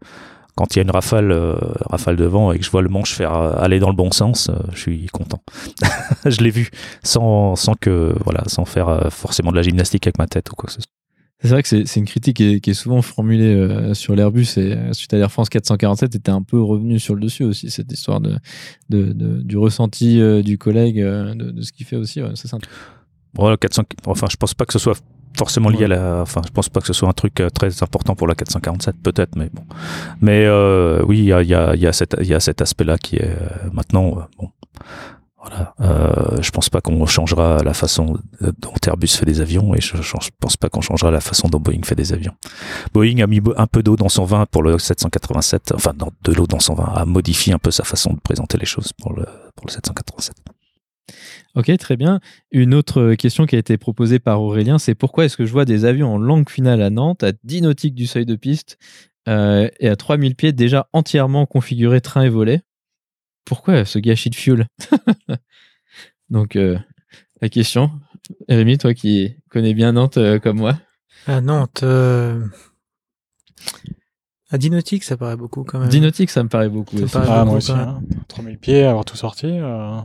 quand il y a une rafale, euh, rafale de vent et que je vois le manche faire euh, aller dans le bon sens, euh, je suis content. je l'ai vu sans, sans que, voilà, sans faire euh, forcément de la gymnastique avec ma tête ou quoi que ce soit. C'est vrai que c'est une critique qui est, qui est souvent formulée euh, sur l'Airbus et euh, suite à l'Air France 447 était un peu revenu sur le dessus aussi cette histoire de, de, de- du ressenti euh, du collègue euh, de, de ce qu'il fait aussi. Ouais, c'est. Voilà, 400, enfin, je pense pas que ce soit forcément lié à la, enfin, je pense pas que ce soit un truc très important pour la 447, peut-être, mais bon. Mais oui, il y a, y, a, il y, a cet- cet aspect-là qui est maintenant, bon. Voilà, euh, je pense pas qu'on changera la façon dont Airbus fait des avions et je, je pense pas qu'on changera la façon dont Boeing fait des avions. Boeing a mis un peu d'eau dans son vin pour le 787, enfin dans- de l'eau dans son vin, a modifié un peu sa façon de présenter les choses pour le, pour le 787. Ok, très bien. Une autre question qui a été proposée par Aurélien, c'est pourquoi est-ce que je vois des avions en langue finale à Nantes, à 10 nautiques du seuil de piste euh, et à 3000 pieds déjà entièrement configurés train et volet Pourquoi ce gâchis de fuel Donc, euh, la question, Rémi, toi qui connais bien Nantes euh, comme moi, À Nantes, euh... à Dinotique, ça paraît beaucoup quand même. 10 nautiques, ça me paraît beaucoup. Ça aussi. paraît Ah, beaucoup, moi aussi. quand même. Hein. 3000 pieds, avoir tout sorti. euh,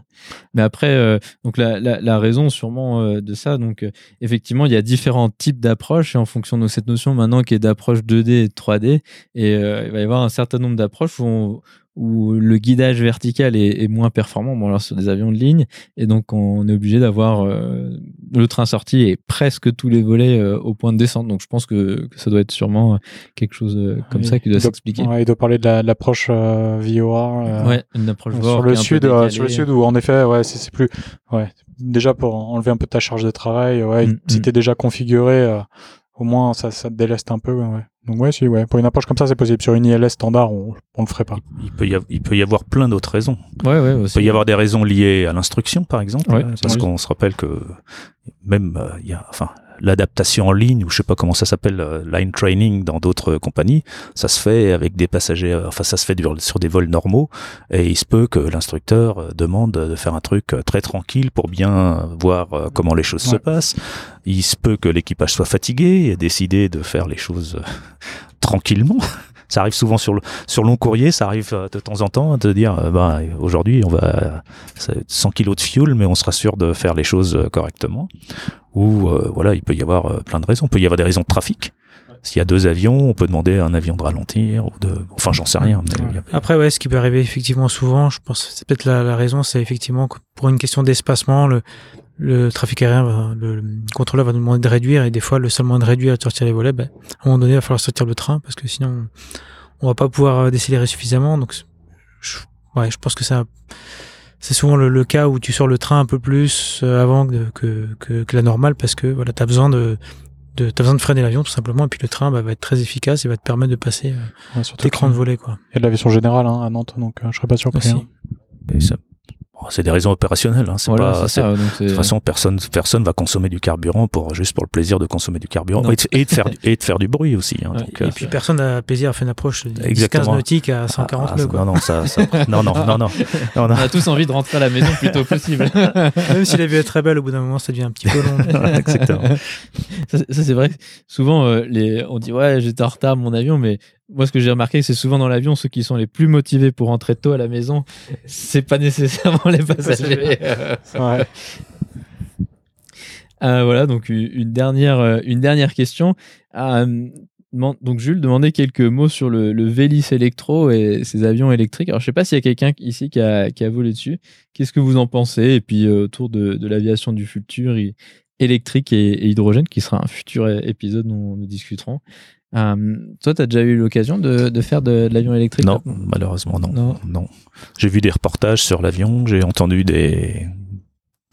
Mais après, euh, donc la, la, la raison sûrement euh, de ça, donc euh, effectivement, il y a différents types d'approches et en fonction de cette notion maintenant qui est d'approche 2D et de 3D, et euh, il va y avoir un certain nombre d'approches où, on- où le guidage vertical est, est moins performant, bon alors sur des avions de ligne, et donc on est obligé d'avoir euh, le train sorti et presque tous les volets euh, au point de descente. Donc je pense que, que ça doit être sûrement quelque chose euh, comme ça qui doit s'expliquer. Ouais, il doit parler de la- de l'approche euh, VOR. euh, Ouais, une approche sur VOR le sud, euh, sur le sud où en effet, ouais, c'est plus, ouais, déjà pour enlever un peu ta charge de travail, ouais, Mm, si mm. t'es déjà configuré, euh, au moins ça, ça te déleste un peu, ouais. Donc ouais, si, ouais, pour une approche comme ça, c'est possible. Sur une ILS standard, on, on le ferait pas. Il peut y avoir, il peut y avoir plein d'autres raisons. Ouais, ouais, Il peut y avoir des raisons liées à l'instruction, par exemple, Ouais, parce qu'on se rappelle que même euh, il y a, enfin, l'adaptation en ligne, ou je sais pas comment ça s'appelle, euh, line training dans d'autres compagnies, ça se fait avec des passagers, euh, enfin ça se fait sur des vols normaux, et il se peut que l'instructeur euh, demande de faire un truc euh, très tranquille pour bien voir euh, comment les choses se passent. Il se peut que l'équipage soit fatigué et a décidé de faire les choses euh, tranquillement. Ça arrive souvent sur le sur long courrier, ça arrive euh, de temps en temps de dire euh, bah, aujourd'hui on va c'est 100 kilos de fuel, mais on sera sûr de faire les choses euh, correctement. Ou euh, voilà, il peut y avoir euh, plein de raisons. Il peut y avoir des raisons de trafic. S'il y a deux avions, on peut demander à un avion de ralentir ou de, enfin j'en sais rien. Après, ouais, ce qui peut arriver effectivement souvent, je pense, c'est peut-être la, la raison, c'est effectivement pour une question d'espacement, le, le trafic aérien, va- le, le contrôleur va nous demander de réduire, et des fois, le seul moyen de réduire et de sortir les volets, ben, à un moment donné, il va falloir sortir le train, parce que sinon, on va pas pouvoir euh, décélérer suffisamment. Donc, je, ouais, je pense que ça, c'est souvent le, le cas où tu sors le train un peu plus euh, avant que, que, que, que la normale, parce que voilà, t'as besoin de, de t'as besoin de freiner l'avion tout simplement, et puis le train bah, va être très efficace et va te permettre de passer euh, Ouais, surtout l'écran de qu'il volet, quoi. y a de l'aviation générale hein, à Nantes, donc euh, je serais pas surpris. Hein. et ça- c'est des raisons opérationnelles. Hein, c'est Voilà, pas, c'est ça, donc c'est- De toute façon, personne, personne va consommer du carburant pour juste pour le plaisir de consommer du carburant et de, et de faire du- et de faire du bruit aussi. Hein, Ouais, donc, Et euh, puis personne n'a plaisir à faire une approche de 10-15 Exactement. nautiques à 140 ah, nœuds. quoi. non, non, ça, ça- non, non, non, non, non, On a tous envie de rentrer à la maison le plus tôt possible. Même si la vue est très belle, au bout d'un moment, ça devient un petit peu long. Exactement. ça, c'est- ça, c'est vrai. Souvent, euh, les, on dit ouais, j'étais en retard mon avion, mais moi, ce que j'ai remarqué, c'est souvent dans l'avion, ceux qui sont les plus motivés pour rentrer tôt à la maison, c'est pas nécessairement les passagers. Ouais. Euh, voilà, donc une dernière, euh, une dernière question. Euh, donc Jules demandait quelques mots sur le, le Vélis électro et ses avions électriques. Alors je sais pas s'il y a quelqu'un ici qui a, qui a volé dessus. Qu'est-ce que vous en pensez? Et puis autour de, de l'aviation du futur électrique et, et hydrogène, qui sera un futur épisode dont nous discuterons. Euh, toi, tu as déjà eu l'occasion de, de faire de, de l'avion électrique Non, malheureusement, non. Non. non. J'ai vu des reportages sur l'avion, j'ai entendu des,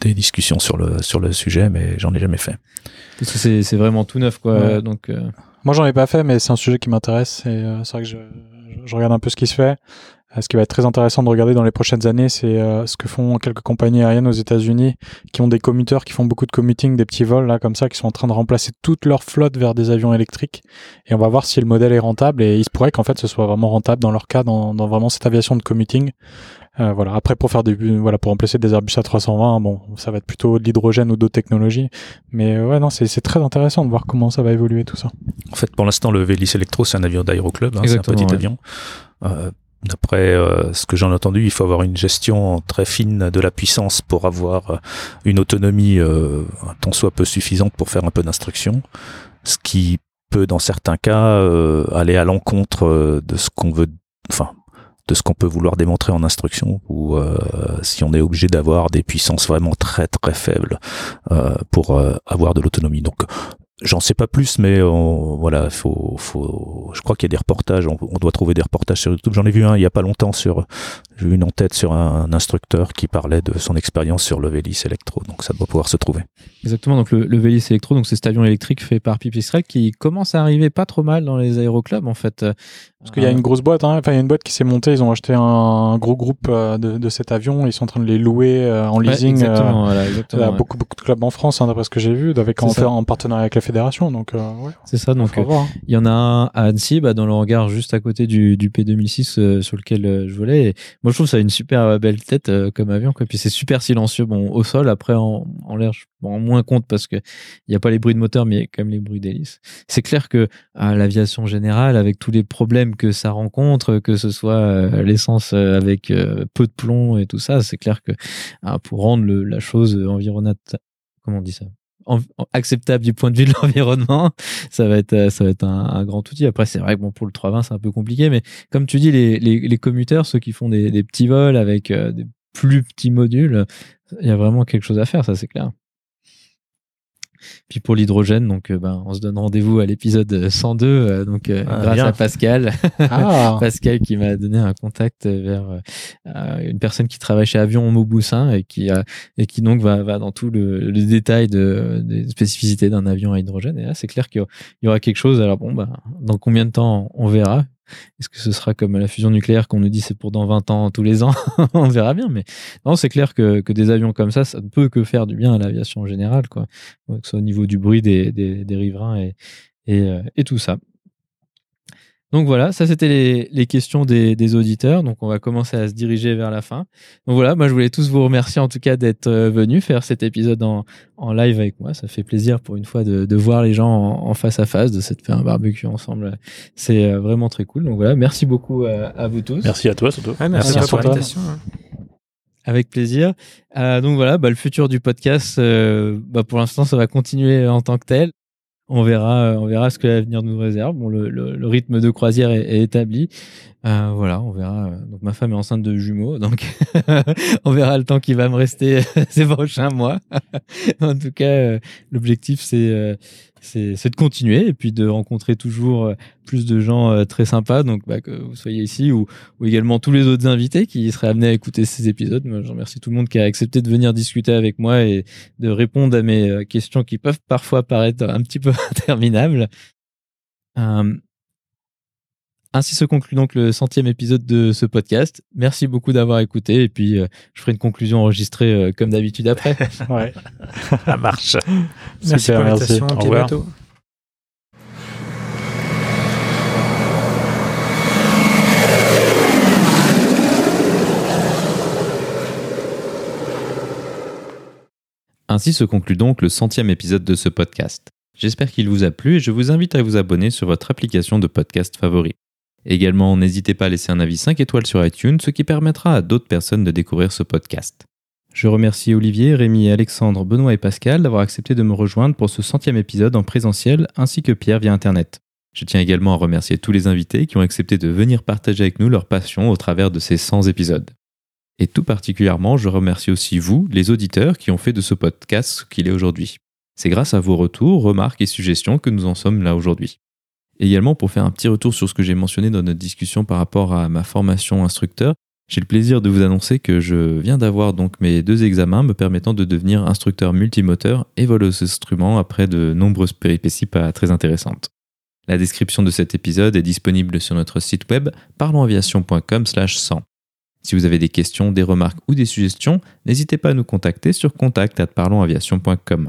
des discussions sur le, sur le sujet, mais j'en ai jamais fait. Parce que c'est c'est vraiment tout neuf, quoi. Ouais. Donc, euh, Moi, j'en ai pas fait, mais c'est un sujet qui m'intéresse. Et euh, c'est vrai que je, je regarde un peu ce qui se fait. Euh, Ce qui va être très intéressant de regarder dans les prochaines années, c'est euh, ce que font quelques compagnies aériennes aux États-Unis qui ont des commuteurs, qui font beaucoup de commuting, des petits vols là comme ça, qui sont en train de remplacer toute leur flotte vers des avions électriques. Et on va voir si le modèle est rentable. Et il se pourrait qu'en fait, ce soit vraiment rentable dans leur cas, dans, dans vraiment cette aviation de commuting. Euh, voilà. Après, pour faire des, voilà, pour remplacer des Airbus A320, bon, ça va être plutôt de l'hydrogène ou d'autres technologies. Mais euh, ouais, non, c'est très intéressant de voir comment ça va évoluer tout ça. En fait, pour l'instant, le Vélis Electro, c'est un avion d'Aéroclub, hein, c'est un petit ouais. avion. Euh, D'après euh, ce que j'en ai entendu, il faut avoir une gestion très fine de la puissance pour avoir euh, une autonomie euh, tant soit peu suffisante pour faire un peu d'instruction, ce qui peut dans certains cas euh, aller à l'encontre euh, de ce qu'on veut, enfin de ce qu'on peut vouloir démontrer en instruction, ou euh, si on est obligé d'avoir des puissances vraiment très très faibles euh, pour euh, avoir de l'autonomie. Donc J'en sais pas plus, mais on- voilà, faut, faut. Je crois qu'il y a des reportages. On, on doit trouver des reportages sur YouTube. J'en ai vu un il y a pas longtemps sur. J'ai vu une en tête sur un, instructeur qui parlait de son expérience sur le Vélis Electro. Donc ça doit pouvoir se trouver. Exactement, donc le, le Vélis Electro, donc c'est cet avion électrique fait par Pipistrel qui commence à arriver pas trop mal dans les aéroclubs en fait. Parce qu'il y a une grosse boîte, hein. enfin il y a une boîte qui s'est montée, ils ont acheté un gros groupe euh, de, de cet avion, ils sont en train de les louer euh, en Ouais, leasing. euh, exactement, voilà, il y exactement, a ouais. beaucoup beaucoup de clubs en France, hein, d'après ce que j'ai vu, avec en, partenariat avec la fédération. Donc euh, ouais, C'est ça, donc euh, hein. il y en a un à Annecy, bah, dans le hangar juste à côté du, du P2006 euh, sur lequel euh, je volais. Et moi je trouve ça une super euh, belle tête euh, comme avion, quoi. Puis c'est super silencieux, bon au sol, après en, l'air je m'en rends moins compte parce que il y a pas les bruits de moteur, mais même les bruits d'hélice. C'est clair que l'aviation générale, avec tous les problèmes que ça rencontre, que ce soit euh, l'essence avec peu de plomb et tout ça, c'est clair que ah, pour rendre la chose environnementale, comment on dit ça? Acceptable du point de vue de l'environnement, ça va être euh, ça va être un, grand outil. Après, c'est vrai que pour le 320 c'est un peu compliqué, mais comme tu dis, les, les, commuteurs, ceux qui font des, des petits vols avec euh, des plus petits modules, il y a vraiment quelque chose à faire, ça c'est clair. Puis pour l'hydrogène, donc euh, ben, on se donne rendez-vous à l'épisode 102, euh, donc euh, Ah, grâce bien. à Pascal. Ah, Pascal qui m'a donné un contact vers euh, une personne qui travaille chez Avion Mauboussin et qui a et qui donc va, va dans tout le, le détail de, des spécificités d'un avion à hydrogène. Et là, c'est clair qu'il y aura quelque chose. Alors bon, bah, dans combien de temps on verra Est-ce que ce sera comme la fusion nucléaire qu'on nous dit c'est pour dans 20 ans tous les ans? On verra bien. Mais non, c'est clair que, des avions comme ça, ça ne peut que faire du bien à l'aviation générale, quoi. Que ce soit au niveau du bruit des, riverains euh, et tout ça. Donc voilà, ça c'était les, les questions des, des auditeurs. Donc on va commencer à se diriger vers la fin. Donc voilà, moi je voulais tous vous remercier en tout cas d'être euh, venus faire cet épisode en, en live avec moi. Ça fait plaisir pour une fois de, de voir les gens en, en face à face, de se faire un barbecue ensemble. C'est euh, vraiment très cool. Donc voilà, merci beaucoup euh, à vous tous. Merci à toi surtout. Ouais, merci, Merci pour l'invitation. hein. Avec plaisir. Euh, donc voilà, bah, le futur du podcast, euh, bah, pour l'instant, ça va continuer en tant que tel. On verra, euh, on verra ce que l'avenir nous réserve. Bon, le, rythme de croisière est établi. Euh, voilà, on verra. Donc ma femme est enceinte de jumeaux, donc on verra le temps qui va me rester ces prochains mois. en tout cas, euh, l'objectif c'est euh, c'est de continuer et puis de rencontrer toujours plus de gens très sympas. Donc bah, que vous soyez ici ou également tous les autres invités qui seraient amenés à écouter ces épisodes. Je remercie tout le monde qui a accepté de venir discuter avec moi et de répondre à mes questions qui peuvent parfois paraître un petit peu interminables. Ainsi se conclut donc le centième épisode de ce podcast. Merci beaucoup d'avoir écouté et puis euh, je ferai une conclusion enregistrée euh, comme d'habitude après. ouais. Ça marche. Merci Super, pour merci. l'invitation. Au bateau. Ainsi se conclut donc le centième épisode de ce podcast. J'espère qu'il vous a plu et je vous invite à vous abonner sur votre application de podcast favori. Également, n'hésitez pas à laisser un avis 5 étoiles sur iTunes, ce qui permettra à d'autres personnes de découvrir ce podcast. Je remercie Olivier, Rémi, Alexandre, Benoît et Pascal d'avoir accepté de me rejoindre pour ce centième épisode en présentiel, ainsi que Pierre via Internet. Je tiens également à remercier tous les invités qui ont accepté de venir partager avec nous leur passion au travers de ces 100 épisodes. Et tout particulièrement, je remercie aussi vous, les auditeurs, qui ont fait de ce podcast ce qu'il est aujourd'hui. C'est grâce à vos retours, remarques et suggestions que nous en sommes là aujourd'hui. Également, pour faire un petit retour sur ce que j'ai mentionné dans notre discussion par rapport à ma formation instructeur, j'ai le plaisir de vous annoncer que je viens d'avoir donc mes deux examens me permettant de devenir instructeur multimoteur et instruments après de nombreuses péripéties pas très intéressantes. La description de cet épisode est disponible sur notre site web parlonsaviation.com/100. Si vous avez des questions, des remarques ou des suggestions, n'hésitez pas à nous contacter sur contact@parlonsaviation.com.